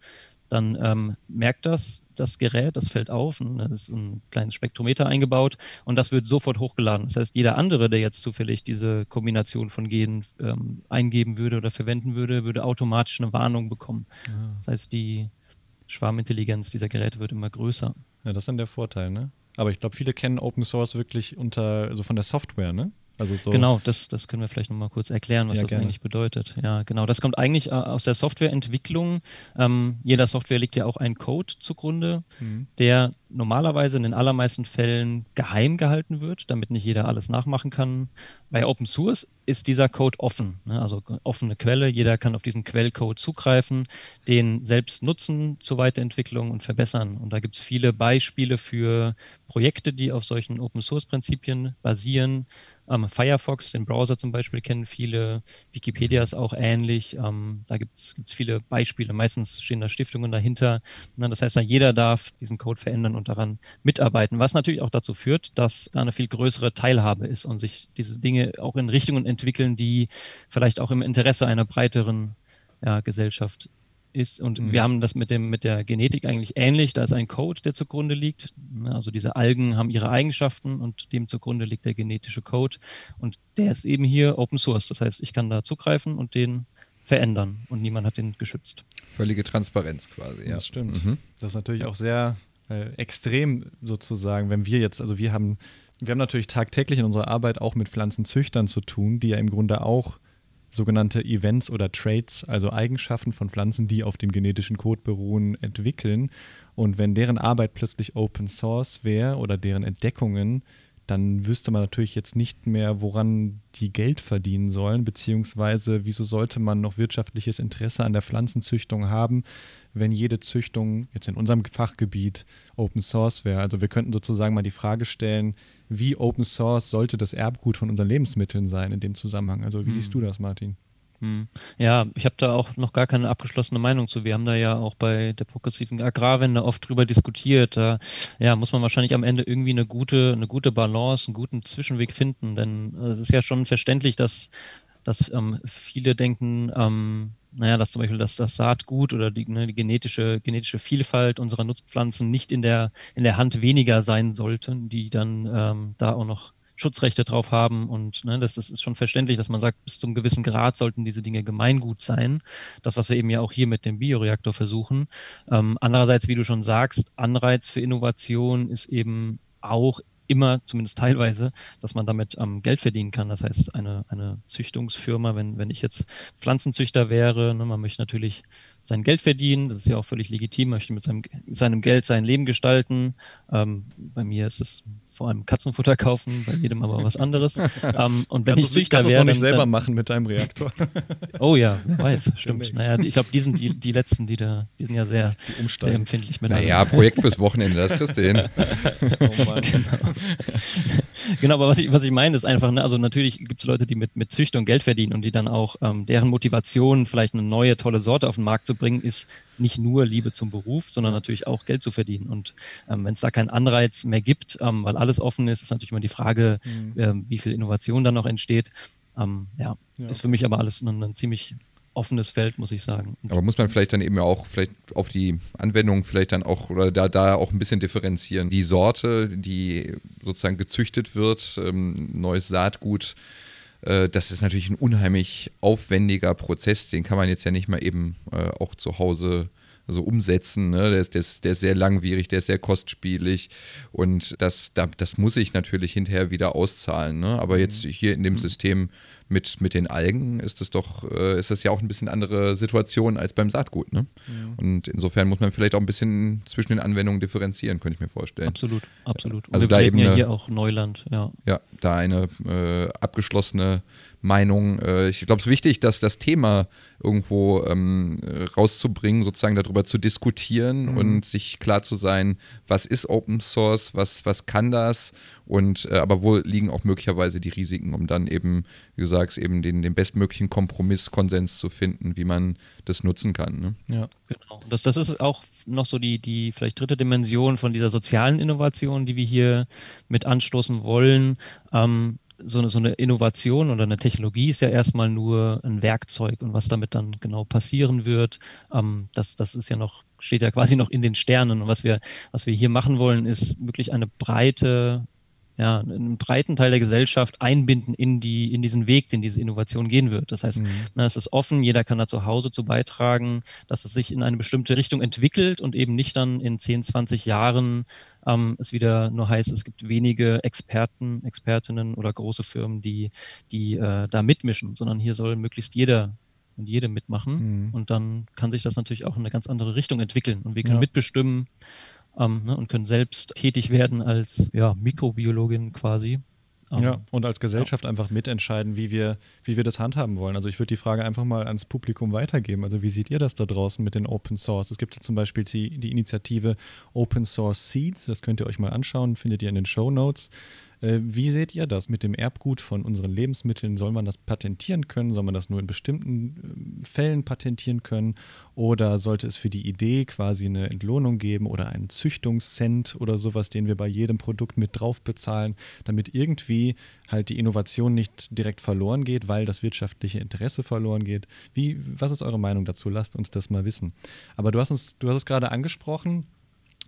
dann ähm, merkt das das Gerät, das fällt auf, da ist ein kleines Spektrometer eingebaut und das wird sofort hochgeladen. Das heißt, jeder andere, der jetzt zufällig diese Kombination von Genen ähm, eingeben würde oder verwenden würde, würde automatisch eine Warnung bekommen. Ja. Ah. Das heißt, die Schwarmintelligenz dieser Geräte wird immer größer. Ja, das ist dann der Vorteil, ne? Aber ich glaube, viele kennen Open Source wirklich unter, also von der Software, ne? Also so genau, das, das können wir vielleicht nochmal kurz erklären, was ja, das gerne. eigentlich bedeutet. Ja, genau. Das kommt eigentlich äh, aus der Softwareentwicklung. Ähm, jeder Software liegt ja auch ein Code zugrunde, mhm. der normalerweise in den allermeisten Fällen geheim gehalten wird, damit nicht jeder alles nachmachen kann. Bei Open Source ist dieser Code offen, ne? also offene Quelle. Jeder kann auf diesen Quellcode zugreifen, den selbst nutzen zur Weiterentwicklung und verbessern. Und da gibt es viele Beispiele für Projekte, die auf solchen Open Source Prinzipien basieren. Ähm, Firefox, den Browser zum Beispiel, kennen viele. Wikipedia ist auch ähnlich. Ähm, da gibt es viele Beispiele. Meistens stehen da Stiftungen dahinter. Na, das heißt, jeder darf diesen Code verändern und daran mitarbeiten, was natürlich auch dazu führt, dass da eine viel größere Teilhabe ist und sich diese Dinge auch in Richtungen entwickeln, die vielleicht auch im Interesse einer breiteren ja, Gesellschaft ist. Und mhm. wir haben das mit, dem, mit der Genetik eigentlich ähnlich. Da ist ein Code, der zugrunde liegt. Also diese Algen haben ihre Eigenschaften und dem zugrunde liegt der genetische Code. Und der ist eben hier Open Source. Das heißt, ich kann da zugreifen und den verändern und niemand hat den geschützt. Völlige Transparenz quasi, ja. Das stimmt. Mhm. Das ist natürlich auch sehr äh, extrem sozusagen, wenn wir jetzt, also wir haben, wir haben natürlich tagtäglich in unserer Arbeit auch mit Pflanzenzüchtern zu tun, die ja im Grunde auch sogenannte Events oder Traits, also Eigenschaften von Pflanzen, die auf dem genetischen Code beruhen, entwickeln. Und wenn deren Arbeit plötzlich Open Source wäre oder deren Entdeckungen, dann wüsste man natürlich jetzt nicht mehr, woran die Geld verdienen sollen, beziehungsweise wieso sollte man noch wirtschaftliches Interesse an der Pflanzenzüchtung haben, wenn jede Züchtung jetzt in unserem Fachgebiet Open Source wäre. Also wir könnten sozusagen mal die Frage stellen, wie Open Source sollte das Erbgut von unseren Lebensmitteln sein in dem Zusammenhang? Also wie hm. siehst du das, Martin? Hm. Ja, ich habe da auch noch gar keine abgeschlossene Meinung zu. Wir haben da ja auch bei der progressiven Agrarwende oft drüber diskutiert. Da ja, muss man wahrscheinlich am Ende irgendwie eine gute, eine gute Balance, einen guten Zwischenweg finden. Denn es ist ja schon verständlich, dass, dass ähm, viele denken, ähm, naja, dass zum Beispiel das, das Saatgut oder die, ne, die genetische, genetische Vielfalt unserer Nutzpflanzen nicht in der, in der Hand weniger sein sollten, die dann ähm, da auch noch Schutzrechte drauf haben. Und ne, das, das ist schon verständlich, dass man sagt, bis zum gewissen Grad sollten diese Dinge Gemeingut sein. Das, was wir eben ja auch hier mit dem Bioreaktor versuchen. Ähm, andererseits, wie du schon sagst, Anreiz für Innovation ist eben auch immer, zumindest teilweise, dass man damit ähm, Geld verdienen kann. Das heißt, eine, eine Züchtungsfirma, wenn, wenn ich jetzt Pflanzenzüchter wäre, ne, man möchte natürlich sein Geld verdienen, das ist ja auch völlig legitim, möchte mit seinem, seinem Geld sein Leben gestalten. Ähm, bei mir ist es vor allem Katzenfutter kaufen, bei jedem aber was anderes. [LAUGHS] ähm, und wenn kannst ich Züchter wäre, noch nicht selber dann, machen mit deinem Reaktor. [LAUGHS] oh ja, wer weiß, [LAUGHS] stimmt. Naja, ich glaube, die sind die, die letzten, die da, die sind ja sehr, sehr empfindlich mit. Naja, Projekt fürs Wochenende, das kriegst du hin. oh Mann. Genau. genau, aber was ich, was ich meine, ist einfach, ne, also natürlich gibt es Leute, die mit, mit Züchtung Geld verdienen und die dann auch, ähm, deren Motivation, vielleicht eine neue, tolle Sorte auf den Markt zu bringen, ist nicht nur Liebe zum Beruf, sondern natürlich auch Geld zu verdienen. Und ähm, wenn es da keinen Anreiz mehr gibt, ähm, weil alles offen ist, ist natürlich immer die Frage, mhm. ähm, wie viel Innovation dann noch entsteht. Ähm, ja, ja, ist für mich aber alles ein, ein ziemlich offenes Feld, muss ich sagen. Aber muss man vielleicht dann eben auch vielleicht auf die Anwendung vielleicht dann auch oder da, da auch ein bisschen differenzieren. Die Sorte, die sozusagen gezüchtet wird, ähm, neues Saatgut, das ist natürlich ein unheimlich aufwendiger Prozess, den kann man jetzt ja nicht mal eben äh, auch zu Hause also umsetzen. Ne? Der, ist, der, ist, der ist sehr langwierig, der ist sehr kostspielig und das, das muss ich natürlich hinterher wieder auszahlen. Ne? Aber jetzt mhm. hier in dem mhm. System mit, mit den Algen ist es doch, äh, ist das ja auch ein bisschen andere Situation als beim Saatgut. Ne? Mhm. Und insofern muss man vielleicht auch ein bisschen zwischen den Anwendungen differenzieren, könnte ich mir vorstellen. Absolut, absolut. Und also da eben ja hier auch Neuland, ja. Ja, da eine äh, abgeschlossene Meinung. Äh, ich glaube, es ist wichtig, dass das Thema irgendwo ähm, rauszubringen, sozusagen darüber zu diskutieren mhm. und sich klar zu sein, was ist Open Source, was, was kann das und äh, aber wo liegen auch möglicherweise die Risiken, um dann eben, wie du sagst, eben den, den bestmöglichen Kompromiss, Konsens zu finden, wie man das nutzen kann. Ne? Ja, genau. Das, das ist auch noch so die, die vielleicht dritte Dimension von dieser sozialen Innovation, die wir hier mit anstoßen wollen. Ähm, so eine, so eine Innovation oder eine Technologie ist ja erstmal nur ein Werkzeug und was damit dann genau passieren wird, ähm, das, das ist ja noch, steht ja quasi noch in den Sternen. Und was wir, was wir hier machen wollen, ist wirklich eine breite ja, einen breiten Teil der Gesellschaft einbinden in, die, in diesen Weg, den diese Innovation gehen wird. Das heißt, mhm. na, es ist offen, jeder kann da zu Hause zu beitragen, dass es sich in eine bestimmte Richtung entwickelt und eben nicht dann in 10, 20 Jahren ähm, es wieder nur heißt, es gibt wenige Experten, Expertinnen oder große Firmen, die, die äh, da mitmischen, sondern hier soll möglichst jeder und jede mitmachen. Mhm. Und dann kann sich das natürlich auch in eine ganz andere Richtung entwickeln. Und wir können ja. mitbestimmen, ähm, ne, und können selbst tätig werden als ja, Mikrobiologin quasi. Ähm, ja, und als Gesellschaft ja. einfach mitentscheiden, wie wir, wie wir das handhaben wollen. Also ich würde die Frage einfach mal ans Publikum weitergeben. Also wie seht ihr das da draußen mit den Open Source? Es gibt ja zum Beispiel die, die Initiative Open Source Seeds, das könnt ihr euch mal anschauen, findet ihr in den Show Notes. Äh, wie seht ihr das mit dem Erbgut von unseren Lebensmitteln? Soll man das patentieren können? Soll man das nur in bestimmten äh, Fällen patentieren können? Oder sollte es für die Idee quasi eine Entlohnung geben oder einen Züchtungscent oder sowas, den wir bei jedem Produkt mit drauf bezahlen, damit irgendwie halt die Innovation nicht direkt verloren geht, weil das wirtschaftliche Interesse verloren geht? Wie, was ist eure Meinung dazu? Lasst uns das mal wissen. Aber du hast uns, du hast es gerade angesprochen,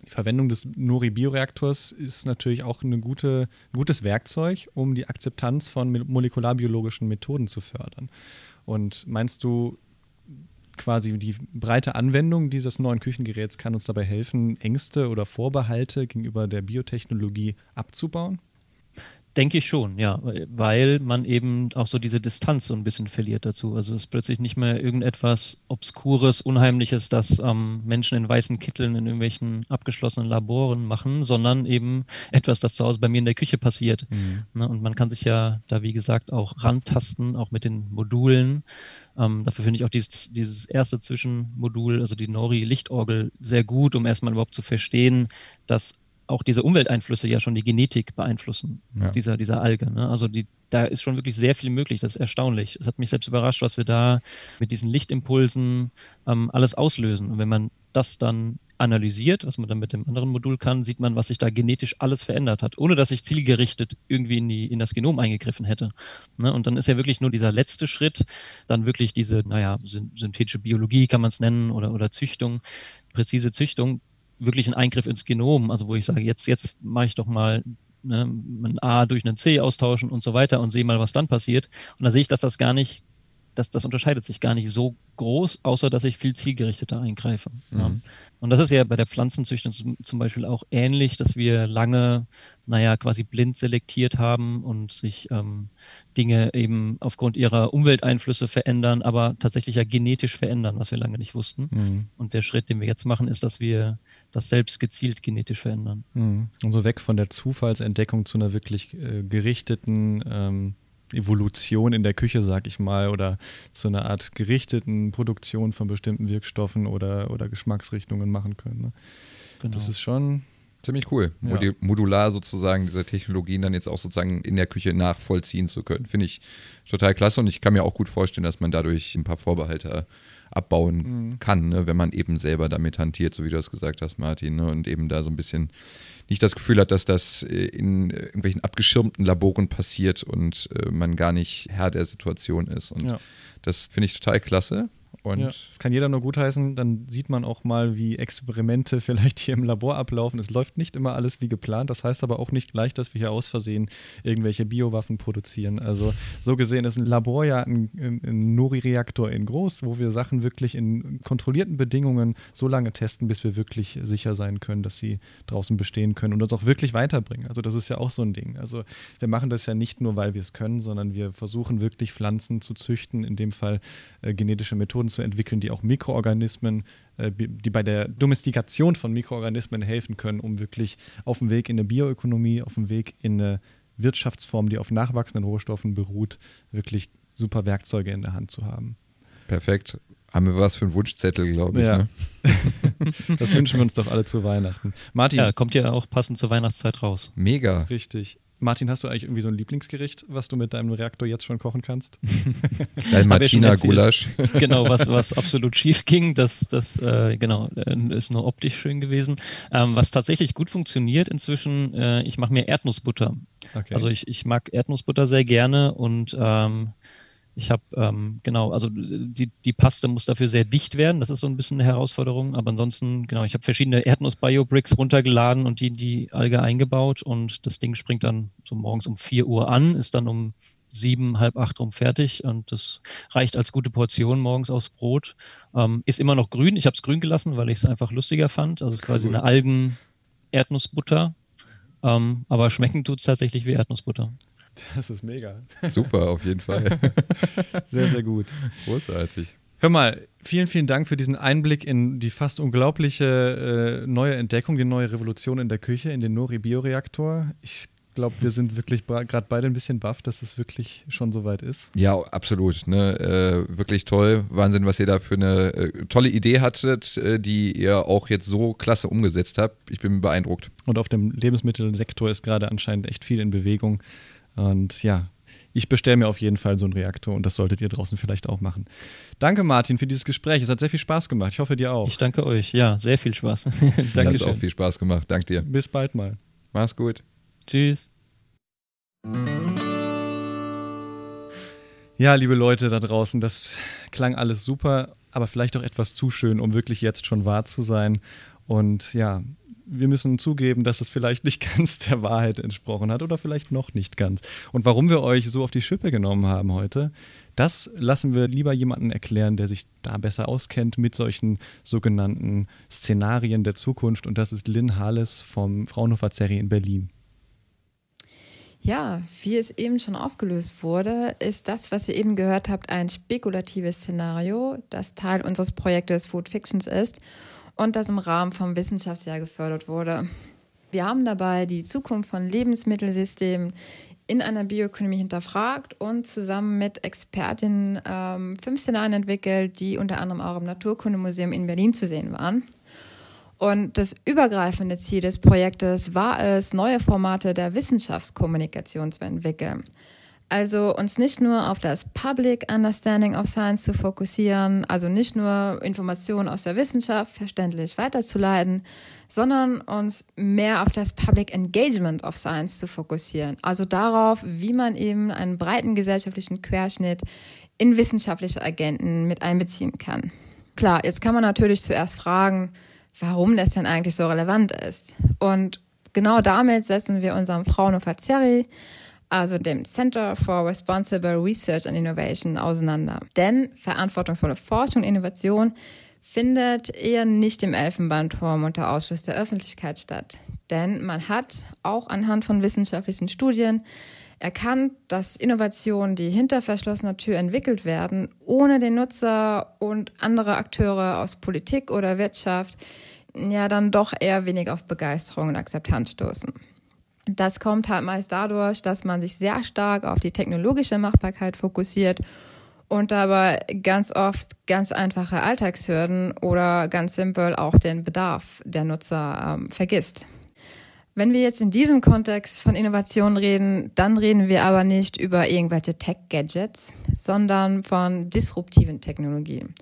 die Verwendung des Nori-Bioreaktors ist natürlich auch eine gute, ein gutes Werkzeug, um die Akzeptanz von molekularbiologischen Methoden zu fördern. Und meinst du, quasi die breite Anwendung dieses neuen Küchengeräts kann uns dabei helfen, Ängste oder Vorbehalte gegenüber der Biotechnologie abzubauen? Denke ich schon, ja, weil man eben auch so diese Distanz so ein bisschen verliert dazu. Also es ist plötzlich nicht mehr irgendetwas Obskures, Unheimliches, das ähm, Menschen in weißen Kitteln in irgendwelchen abgeschlossenen Laboren machen, sondern eben etwas, das zu Hause bei mir in der Küche passiert. Mhm. Ne, und man kann sich ja da, wie gesagt, auch rantasten, auch mit den Modulen. Ähm, dafür finde ich auch dieses, dieses erste Zwischenmodul, also die Nori-Lichtorgel, sehr gut, um erstmal überhaupt zu verstehen, dass auch diese Umwelteinflüsse ja schon die Genetik beeinflussen, ja. dieser, dieser Alge. Ne? Also die, da ist schon wirklich sehr viel möglich, das ist erstaunlich. Es hat mich selbst überrascht, was wir da mit diesen Lichtimpulsen ähm, alles auslösen. Und wenn man das dann analysiert, was man dann mit dem anderen Modul kann, sieht man, was sich da genetisch alles verändert hat, ohne dass ich zielgerichtet irgendwie in, die, in das Genom eingegriffen hätte. Ne? Und dann ist ja wirklich nur dieser letzte Schritt, dann wirklich diese, naja, synthetische Biologie kann man es nennen oder, oder Züchtung, präzise Züchtung, wirklich ein Eingriff ins Genom, also wo ich sage, jetzt, jetzt mache ich doch mal ne, ein A durch einen C austauschen und so weiter und sehe mal, was dann passiert. Und da sehe ich, dass das gar nicht, dass das unterscheidet sich gar nicht so groß, außer dass ich viel zielgerichteter eingreife. Mhm. Ja. Und das ist ja bei der Pflanzenzüchtung zum Beispiel auch ähnlich, dass wir lange, naja, quasi blind selektiert haben und sich ähm, Dinge eben aufgrund ihrer Umwelteinflüsse verändern, aber tatsächlich ja genetisch verändern, was wir lange nicht wussten. Mhm. Und der Schritt, den wir jetzt machen, ist, dass wir das selbst gezielt genetisch verändern. Mhm. Und so weg von der Zufallsentdeckung zu einer wirklich äh, gerichteten ähm, Evolution in der Küche, sag ich mal, oder zu einer Art gerichteten Produktion von bestimmten Wirkstoffen oder, oder Geschmacksrichtungen machen können. Ne? Genau. Das ist schon Ziemlich cool. Ja. Modular sozusagen diese Technologien dann jetzt auch sozusagen in der Küche nachvollziehen zu können. Finde ich total klasse und ich kann mir auch gut vorstellen, dass man dadurch ein paar Vorbehalte abbauen mhm. kann, ne, wenn man eben selber damit hantiert, so wie du das gesagt hast, Martin, ne, und eben da so ein bisschen nicht das Gefühl hat, dass das äh, in irgendwelchen abgeschirmten Laboren passiert und äh, man gar nicht Herr der Situation ist. Und ja. das finde ich total klasse. Und ja, das kann jeder nur gutheißen. Dann sieht man auch mal, wie Experimente vielleicht hier im Labor ablaufen. Es läuft nicht immer alles wie geplant. Das heißt aber auch nicht gleich, dass wir hier aus Versehen irgendwelche Biowaffen produzieren. Also so gesehen ist ein Labor ja ein, ein Nori-Reaktor in groß, wo wir Sachen wirklich in kontrollierten Bedingungen so lange testen, bis wir wirklich sicher sein können, dass sie draußen bestehen können und uns auch wirklich weiterbringen. Also das ist ja auch so ein Ding. Also wir machen das ja nicht nur, weil wir es können, sondern wir versuchen wirklich Pflanzen zu züchten, in dem Fall äh, genetische Methoden zu entwickeln, die auch Mikroorganismen, äh, die bei der Domestikation von Mikroorganismen helfen können, um wirklich auf dem Weg in eine Bioökonomie, auf dem Weg in eine Wirtschaftsform, die auf nachwachsenden Rohstoffen beruht, wirklich super Werkzeuge in der Hand zu haben. Perfekt. Haben wir was für einen Wunschzettel, glaube ich. Ja. Ne? [LAUGHS] das wünschen wir uns doch alle zu Weihnachten. Martin. Ja, kommt ja auch passend zur Weihnachtszeit raus. Mega. Richtig. Martin, hast du eigentlich irgendwie so ein Lieblingsgericht, was du mit deinem Reaktor jetzt schon kochen kannst? [LAUGHS] Dein Martina-Gulasch. [LAUGHS] genau, was, was absolut schief ging, das, das äh, genau, äh, ist nur optisch schön gewesen. Ähm, was tatsächlich gut funktioniert inzwischen, äh, ich mache mir Erdnussbutter. Okay. Also ich, ich mag Erdnussbutter sehr gerne und ähm, ich habe, ähm, genau, also die, die Paste muss dafür sehr dicht werden. Das ist so ein bisschen eine Herausforderung. Aber ansonsten, genau, ich habe verschiedene Erdnuss-Bio-Bricks runtergeladen und die in die Alge eingebaut. Und das Ding springt dann so morgens um 4 Uhr an, ist dann um sieben, halb acht rum fertig. Und das reicht als gute Portion morgens aufs Brot. Ähm, ist immer noch grün. Ich habe es grün gelassen, weil ich es einfach lustiger fand. Also es ist quasi eine Algen-Erdnussbutter. Ähm, aber schmecken tut es tatsächlich wie Erdnussbutter. [LAUGHS] Das ist mega. Super, auf jeden Fall. [LAUGHS] Sehr, sehr gut. Großartig. Hör mal, vielen, vielen Dank für diesen Einblick in die fast unglaubliche äh, neue Entdeckung, die neue Revolution in der Küche, in den Nori-Bioreaktor. Ich glaube, wir sind wirklich gerade beide ein bisschen baff, dass es wirklich schon so weit ist. Ja, absolut. Ne? Äh, wirklich toll. Wahnsinn, was ihr da für eine äh, tolle Idee hattet, äh, die ihr auch jetzt so klasse umgesetzt habt. Ich bin beeindruckt. Und auf dem Lebensmittelsektor ist gerade anscheinend echt viel in Bewegung. Und ja, ich bestelle mir auf jeden Fall so einen Reaktor und das solltet ihr draußen vielleicht auch machen. Danke, Martin, für dieses Gespräch. Es hat sehr viel Spaß gemacht. Ich hoffe, dir auch. Ich danke euch. Ja, sehr viel Spaß. [LAUGHS] Danke. Hat auch viel Spaß gemacht. Danke dir. Bis bald mal. Mach's gut. Tschüss. Ja, liebe Leute da draußen, das klang alles super, aber vielleicht auch etwas zu schön, um wirklich jetzt schon wahr zu sein. Und ja, wir müssen zugeben, dass es vielleicht nicht [LAUGHS] ganz der Wahrheit entsprochen hat oder vielleicht noch nicht ganz. Und warum wir euch so auf die Schippe genommen haben heute, das lassen wir lieber jemanden erklären, der sich da besser auskennt mit solchen sogenannten Szenarien der Zukunft. Und das ist Lynn Hales vom Fraunhofer Zerri in Berlin. Ja, wie es eben schon aufgelöst wurde, ist das, was ihr eben gehört habt, ein spekulatives Szenario, das Teil unseres Projektes Food Fictions ist und das im Rahmen vom Wissenschaftsjahr gefördert wurde. Wir haben dabei die Zukunft von Lebensmittelsystemen in einer Bioökonomie hinterfragt und zusammen mit Expertinnen ähm, fünf Szenarien entwickelt, die unter anderem auch im Naturkundemuseum in Berlin zu sehen waren. Und das übergreifende Ziel des Projektes war es, neue Formate der Wissenschaftskommunikation zu entwickeln. Also uns nicht nur auf das Public Understanding of Science zu fokussieren, also nicht nur Informationen aus der Wissenschaft verständlich weiterzuleiten, sondern uns mehr auf das Public Engagement of Science zu fokussieren. Also darauf, wie man eben einen breiten gesellschaftlichen Querschnitt in wissenschaftliche Agenten mit einbeziehen kann. Klar, jetzt kann man natürlich zuerst fragen, warum das denn eigentlich so relevant ist. Und genau damit setzen wir unserem Fraunhofer Zerri also dem Center for Responsible Research and Innovation, auseinander. Denn verantwortungsvolle Forschung und Innovation findet eher nicht im Elfenbeinturm unter Ausschluss der Öffentlichkeit statt. Denn man hat auch anhand von wissenschaftlichen Studien erkannt, dass Innovationen, die hinter verschlossener Tür entwickelt werden, ohne den Nutzer und andere Akteure aus Politik oder Wirtschaft, ja dann doch eher wenig auf Begeisterung und Akzeptanz stoßen. Das kommt halt meist dadurch, dass man sich sehr stark auf die technologische Machbarkeit fokussiert und dabei ganz oft ganz einfache Alltagshürden oder ganz simpel auch den Bedarf der Nutzer ähm, vergisst. Wenn wir jetzt in diesem Kontext von Innovation reden, dann reden wir aber nicht über irgendwelche Tech-Gadgets, sondern von disruptiven Technologien.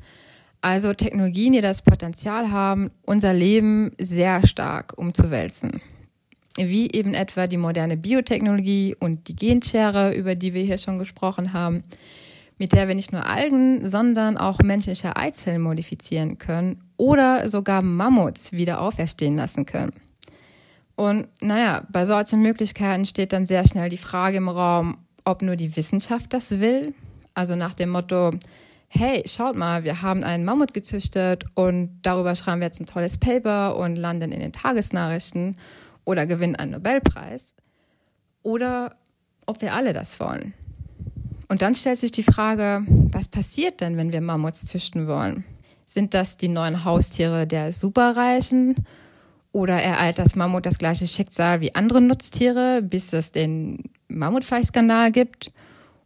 Also Technologien, die das Potenzial haben, unser Leben sehr stark umzuwälzen wie eben etwa die moderne Biotechnologie und die Genschere, über die wir hier schon gesprochen haben, mit der wir nicht nur Algen, sondern auch menschliche Eizellen modifizieren können oder sogar Mammuts wieder auferstehen lassen können. Und naja, bei solchen Möglichkeiten steht dann sehr schnell die Frage im Raum, ob nur die Wissenschaft das will. Also nach dem Motto, hey, schaut mal, wir haben einen Mammut gezüchtet und darüber schreiben wir jetzt ein tolles Paper und landen in den Tagesnachrichten oder gewinnen einen Nobelpreis. Oder ob wir alle das wollen. Und dann stellt sich die Frage, was passiert denn, wenn wir Mammuts züchten wollen? Sind das die neuen Haustiere der Superreichen? Oder ereilt das Mammut das gleiche Schicksal wie andere Nutztiere, bis es den Mammutfleischskandal gibt?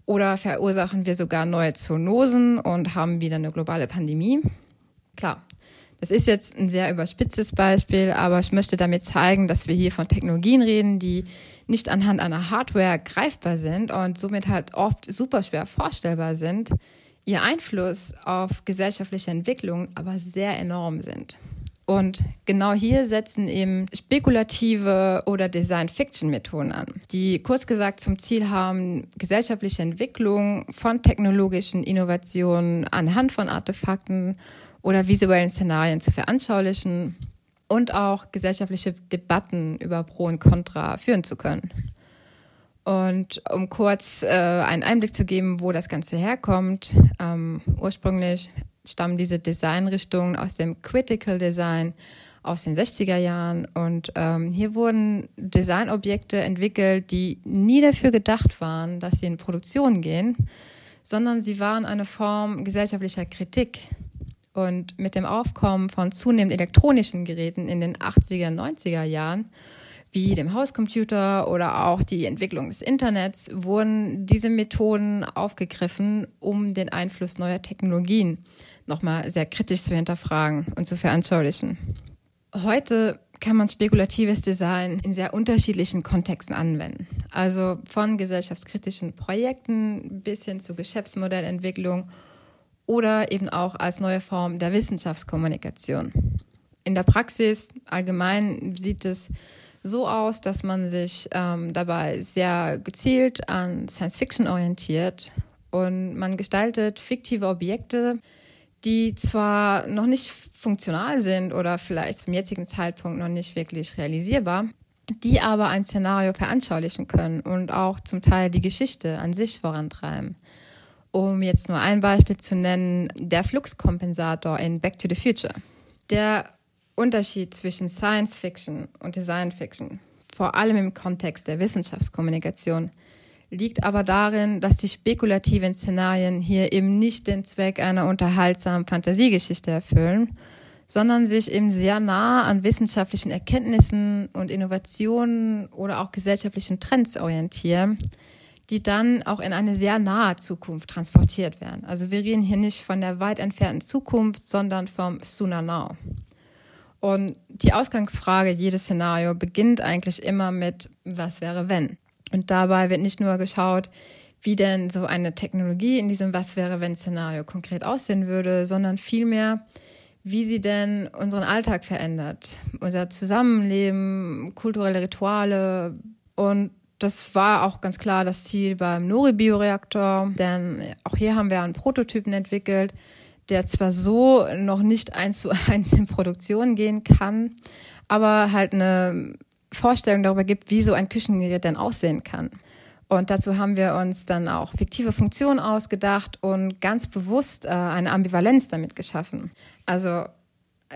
Oder verursachen wir sogar neue Zoonosen und haben wieder eine globale Pandemie? Klar, das ist jetzt ein sehr überspitztes Beispiel, aber ich möchte damit zeigen, dass wir hier von Technologien reden, die nicht anhand einer Hardware greifbar sind und somit halt oft super schwer vorstellbar sind, ihr Einfluss auf gesellschaftliche Entwicklung aber sehr enorm sind. Und genau hier setzen eben spekulative oder Design-Fiction-Methoden an, die kurz gesagt zum Ziel haben, gesellschaftliche Entwicklung von technologischen Innovationen anhand von Artefakten oder visuellen Szenarien zu veranschaulichen und auch gesellschaftliche Debatten über Pro und Contra führen zu können. Und um kurz äh, einen Einblick zu geben, wo das Ganze herkommt, ähm, ursprünglich stammen diese Designrichtungen aus dem Critical Design aus den 60er Jahren. Und ähm, hier wurden Designobjekte entwickelt, die nie dafür gedacht waren, dass sie in Produktion gehen, sondern sie waren eine Form gesellschaftlicher Kritik und mit dem Aufkommen von zunehmend elektronischen Geräten in den 80er, 90er Jahren, wie dem Hauscomputer oder auch die Entwicklung des Internets, wurden diese Methoden aufgegriffen, um den Einfluss neuer Technologien nochmal sehr kritisch zu hinterfragen und zu veranschaulichen. Heute kann man spekulatives Design in sehr unterschiedlichen Kontexten anwenden. Also von gesellschaftskritischen Projekten bis hin zu Geschäftsmodellentwicklung oder eben auch als neue Form der Wissenschaftskommunikation. In der Praxis allgemein sieht es so aus, dass man sich ähm, dabei sehr gezielt an Science Fiction orientiert und man gestaltet fiktive Objekte, die zwar noch nicht funktional sind oder vielleicht zum jetzigen Zeitpunkt noch nicht wirklich realisierbar, die aber ein Szenario veranschaulichen können und auch zum Teil die Geschichte an sich vorantreiben. Um jetzt nur ein Beispiel zu nennen, der Fluxkompensator in Back to the Future. Der Unterschied zwischen Science Fiction und Design Fiction, vor allem im Kontext der Wissenschaftskommunikation, liegt aber darin, dass die spekulativen Szenarien hier eben nicht den Zweck einer unterhaltsamen Fantasiegeschichte erfüllen, sondern sich eben sehr nah an wissenschaftlichen Erkenntnissen und Innovationen oder auch gesellschaftlichen Trends orientieren, die dann auch in eine sehr nahe Zukunft transportiert werden. Also wir reden hier nicht von der weit entfernten Zukunft, sondern vom Sooner Now. Und die Ausgangsfrage jedes Szenario beginnt eigentlich immer mit, was wäre wenn? Und dabei wird nicht nur geschaut, wie denn so eine Technologie in diesem Was wäre wenn Szenario konkret aussehen würde, sondern vielmehr, wie sie denn unseren Alltag verändert, unser Zusammenleben, kulturelle Rituale und das war auch ganz klar das Ziel beim Nori-Bioreaktor, denn auch hier haben wir einen Prototypen entwickelt, der zwar so noch nicht eins zu eins in Produktion gehen kann, aber halt eine Vorstellung darüber gibt, wie so ein Küchengerät denn aussehen kann. Und dazu haben wir uns dann auch fiktive Funktionen ausgedacht und ganz bewusst äh, eine Ambivalenz damit geschaffen. Also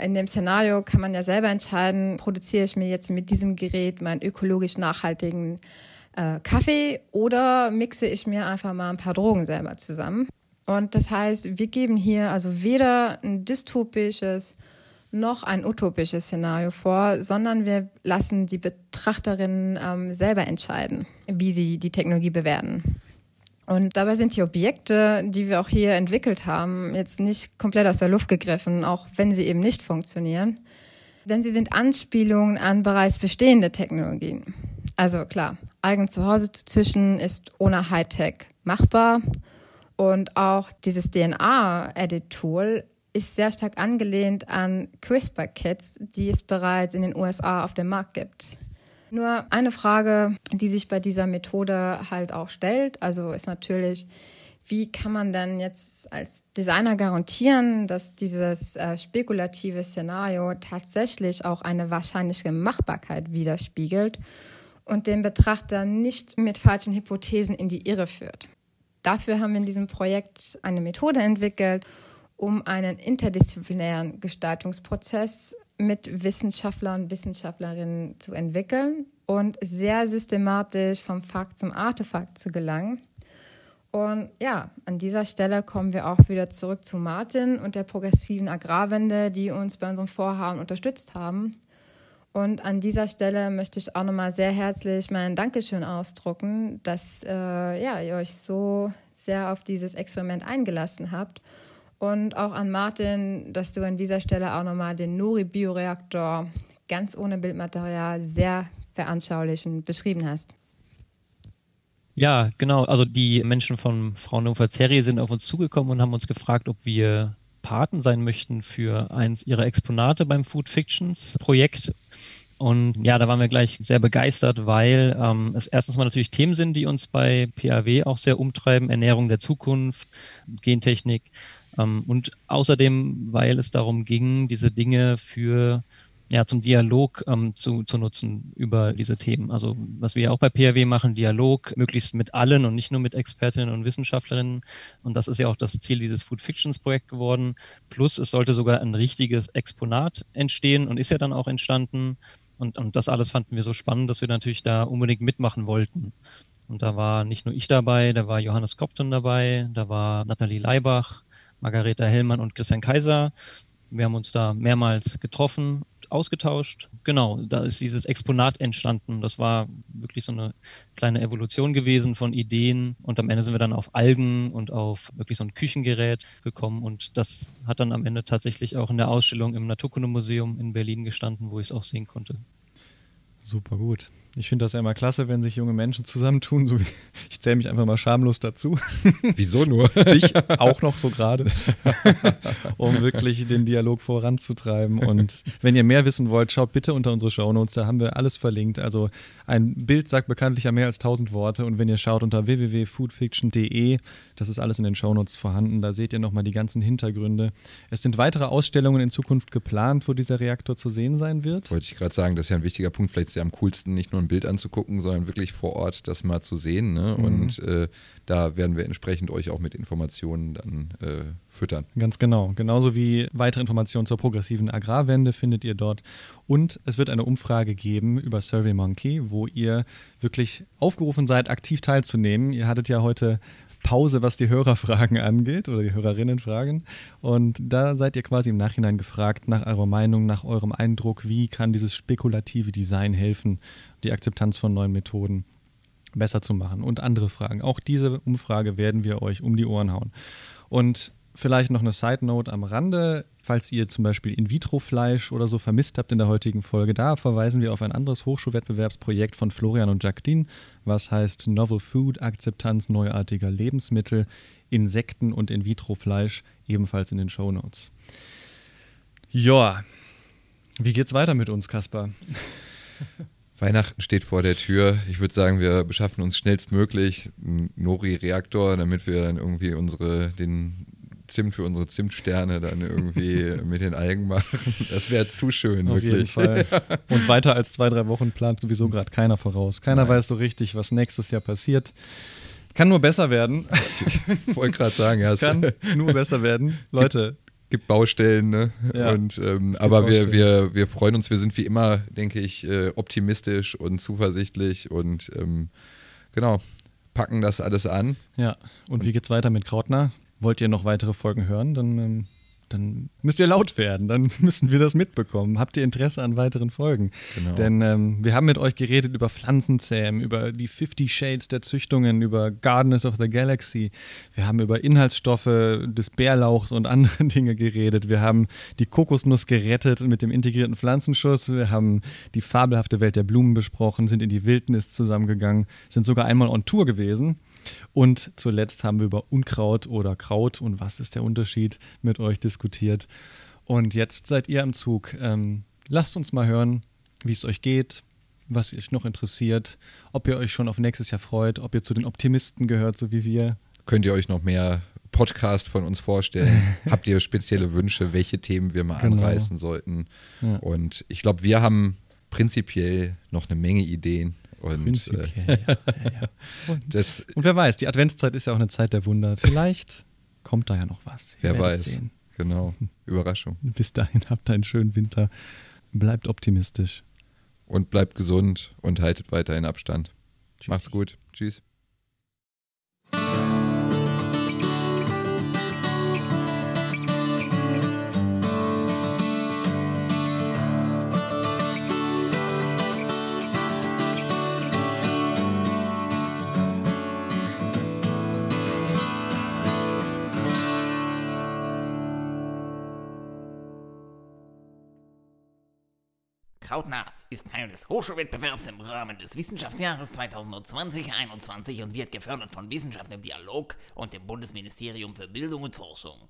in dem Szenario kann man ja selber entscheiden, produziere ich mir jetzt mit diesem Gerät meinen ökologisch nachhaltigen äh, Kaffee oder mixe ich mir einfach mal ein paar Drogen selber zusammen. Und das heißt, wir geben hier also weder ein dystopisches noch ein utopisches Szenario vor, sondern wir lassen die Betrachterinnen ähm, selber entscheiden, wie sie die Technologie bewerten. Und dabei sind die Objekte, die wir auch hier entwickelt haben, jetzt nicht komplett aus der Luft gegriffen, auch wenn sie eben nicht funktionieren. Denn sie sind Anspielungen an bereits bestehende Technologien. Also klar, eigen zu Hause zu züchten ist ohne Hightech machbar. Und auch dieses DNA-Edit-Tool ist sehr stark angelehnt an CRISPR-Kits, die es bereits in den USA auf dem Markt gibt. Nur eine Frage, die sich bei dieser Methode halt auch stellt, also ist natürlich, wie kann man denn jetzt als Designer garantieren, dass dieses äh, spekulative Szenario tatsächlich auch eine wahrscheinliche Machbarkeit widerspiegelt und den Betrachter nicht mit falschen Hypothesen in die Irre führt. Dafür haben wir in diesem Projekt eine Methode entwickelt, um einen interdisziplinären Gestaltungsprozess mit Wissenschaftlern und Wissenschaftlerinnen zu entwickeln und sehr systematisch vom Fakt zum Artefakt zu gelangen. Und ja, an dieser Stelle kommen wir auch wieder zurück zu Martin und der progressiven Agrarwende, die uns bei unserem Vorhaben unterstützt haben. Und an dieser Stelle möchte ich auch nochmal sehr herzlich mein Dankeschön ausdrucken, dass äh, ja, ihr euch so sehr auf dieses Experiment eingelassen habt. Und auch an Martin, dass du an dieser Stelle auch nochmal den Nori-Bioreaktor ganz ohne Bildmaterial sehr veranschaulichend beschrieben hast. Ja, genau. Also die Menschen von Fraunhofer Zerri sind auf uns zugekommen und haben uns gefragt, ob wir Paten sein möchten für eins ihrer Exponate beim Food Fictions Projekt. Und ja, da waren wir gleich sehr begeistert, weil ähm, es erstens mal natürlich Themen sind, die uns bei PAW auch sehr umtreiben. Ernährung der Zukunft, Gentechnik. Ähm, und außerdem, weil es darum ging, diese Dinge für ja, zum Dialog ähm, zu, zu nutzen über diese Themen. Also was wir ja auch bei PHW machen, Dialog möglichst mit allen und nicht nur mit Expertinnen und Wissenschaftlerinnen. Und das ist ja auch das Ziel dieses Food Fictions Projekt geworden. Plus es sollte sogar ein richtiges Exponat entstehen und ist ja dann auch entstanden. Und, und das alles fanden wir so spannend, dass wir natürlich da unbedingt mitmachen wollten. Und da war nicht nur ich dabei, da war Johannes Kopton dabei, da war Nathalie Leibach, Margareta Hellmann und Christian Kaiser. Wir haben uns da mehrmals getroffen ausgetauscht. Genau, da ist dieses Exponat entstanden. Das war wirklich so eine kleine Evolution gewesen von Ideen. Und am Ende sind wir dann auf Algen und auf wirklich so ein Küchengerät gekommen. Und das hat dann am Ende tatsächlich auch in der Ausstellung im Naturkundemuseum in Berlin gestanden, wo ich es auch sehen konnte. Super gut. Ich finde das ja immer klasse, wenn sich junge Menschen zusammentun. So wie, [LAUGHS] ich zähle mich einfach mal schamlos dazu. [LAUGHS] Wieso nur? Dich auch noch so gerade, [LAUGHS] um wirklich den Dialog voranzutreiben. Und wenn ihr mehr wissen wollt, schaut bitte unter unsere Shownotes, da haben wir alles verlinkt. Also ein Bild sagt bekanntlich ja mehr als tausend Worte. Und wenn ihr schaut unter www.foodfiction.de, das ist alles in den Shownotes vorhanden, da seht ihr nochmal die ganzen Hintergründe. Es sind weitere Ausstellungen in Zukunft geplant, wo dieser Reaktor zu sehen sein wird. Wollte ich gerade sagen, das ist ja ein wichtiger Punkt. Vielleicht ist ja am coolsten, nicht nur ein Bild anzugucken, sondern wirklich vor Ort das mal zu sehen. Ne? Mhm. Und äh, da werden wir entsprechend euch auch mit Informationen dann äh, füttern. Ganz genau. Genauso wie weitere Informationen zur progressiven Agrarwende findet ihr dort. Und es wird eine Umfrage geben über SurveyMonkey, wo ihr wirklich aufgerufen seid, aktiv teilzunehmen. Ihr hattet ja heute Pause, was die Hörerfragen angeht oder die Hörerinnenfragen. Und da seid ihr quasi im Nachhinein gefragt nach eurer Meinung, nach eurem Eindruck, wie kann dieses spekulative Design helfen, die Akzeptanz von neuen Methoden besser zu machen und andere Fragen. Auch diese Umfrage werden wir euch um die Ohren hauen. Und Vielleicht noch eine Side Note am Rande, falls ihr zum Beispiel In-vitro-Fleisch oder so vermisst habt in der heutigen Folge, da verweisen wir auf ein anderes Hochschulwettbewerbsprojekt von Florian und Jacqueline, was heißt Novel Food, Akzeptanz neuartiger Lebensmittel, Insekten und In-vitro-Fleisch, ebenfalls in den Show Notes. Ja, wie geht's weiter mit uns, Kaspar? [LAUGHS] Weihnachten steht vor der Tür. Ich würde sagen, wir beschaffen uns schnellstmöglich einen Nori-Reaktor, damit wir dann irgendwie unsere, den Zimt für unsere Zimtsterne dann irgendwie [LAUGHS] mit den Algen machen. Das wäre zu schön, Auf wirklich. Jeden Fall. [LAUGHS] Und weiter als zwei, drei Wochen plant sowieso gerade keiner voraus. Keiner Nein. weiß so richtig, was nächstes Jahr passiert. Kann nur besser werden. Ich wollte gerade sagen, ja. Es kann nur besser werden. [LAUGHS] Leute. Gibt Baustellen, ne? Ja, und, ähm, aber Baustellen. wir, wir, wir freuen uns, wir sind wie immer, denke ich, äh, optimistisch und zuversichtlich und ähm, genau, packen das alles an. Ja, und wie geht's weiter mit Krautner? Wollt ihr noch weitere Folgen hören, dann, ähm, dann müsst ihr laut werden, dann [LAUGHS] müssen wir das mitbekommen. Habt ihr Interesse an weiteren Folgen? Genau. Denn ähm, wir haben mit euch geredet über Pflanzenzähmen, über die 50 Shades der Züchtungen, über Gardeners of the Galaxy. Wir haben über Inhaltsstoffe des Bärlauchs und andere [LAUGHS] Dinge geredet. Wir haben die Kokosnuss gerettet mit dem integrierten Pflanzenschuss. Wir haben die fabelhafte Welt der Blumen besprochen, sind in die Wildnis zusammengegangen, sind sogar einmal on Tour gewesen. Und zuletzt haben wir über Unkraut oder Kraut und was ist der Unterschied mit euch diskutiert. Und jetzt seid ihr am Zug. Ähm, lasst uns mal hören, wie es euch geht, was euch noch interessiert, ob ihr euch schon auf nächstes Jahr freut, ob ihr zu den Optimisten gehört, so wie wir. Könnt ihr euch noch mehr Podcast von uns vorstellen? [LAUGHS] Habt ihr spezielle Wünsche, welche Themen wir mal Genau. anreißen sollten? Ja. Und ich glaube, wir haben prinzipiell noch eine Menge Ideen. Und äh, ja, ja, ja. [LAUGHS] Und, das, und wer weiß, die Adventszeit ist ja auch eine Zeit der Wunder. Vielleicht kommt da ja noch was. Ihr wer weiß. Sehen. Genau. [LAUGHS] Überraschung. Bis dahin habt einen schönen Winter. Bleibt optimistisch. Und bleibt gesund und haltet weiterhin Abstand. Tschüssi. Macht's gut. Tschüss. Krautnah ist Teil des Hochschulwettbewerbs im Rahmen des Wissenschaftsjahres 2020-21 und wird gefördert von Wissenschaft im Dialog und dem Bundesministerium für Bildung und Forschung.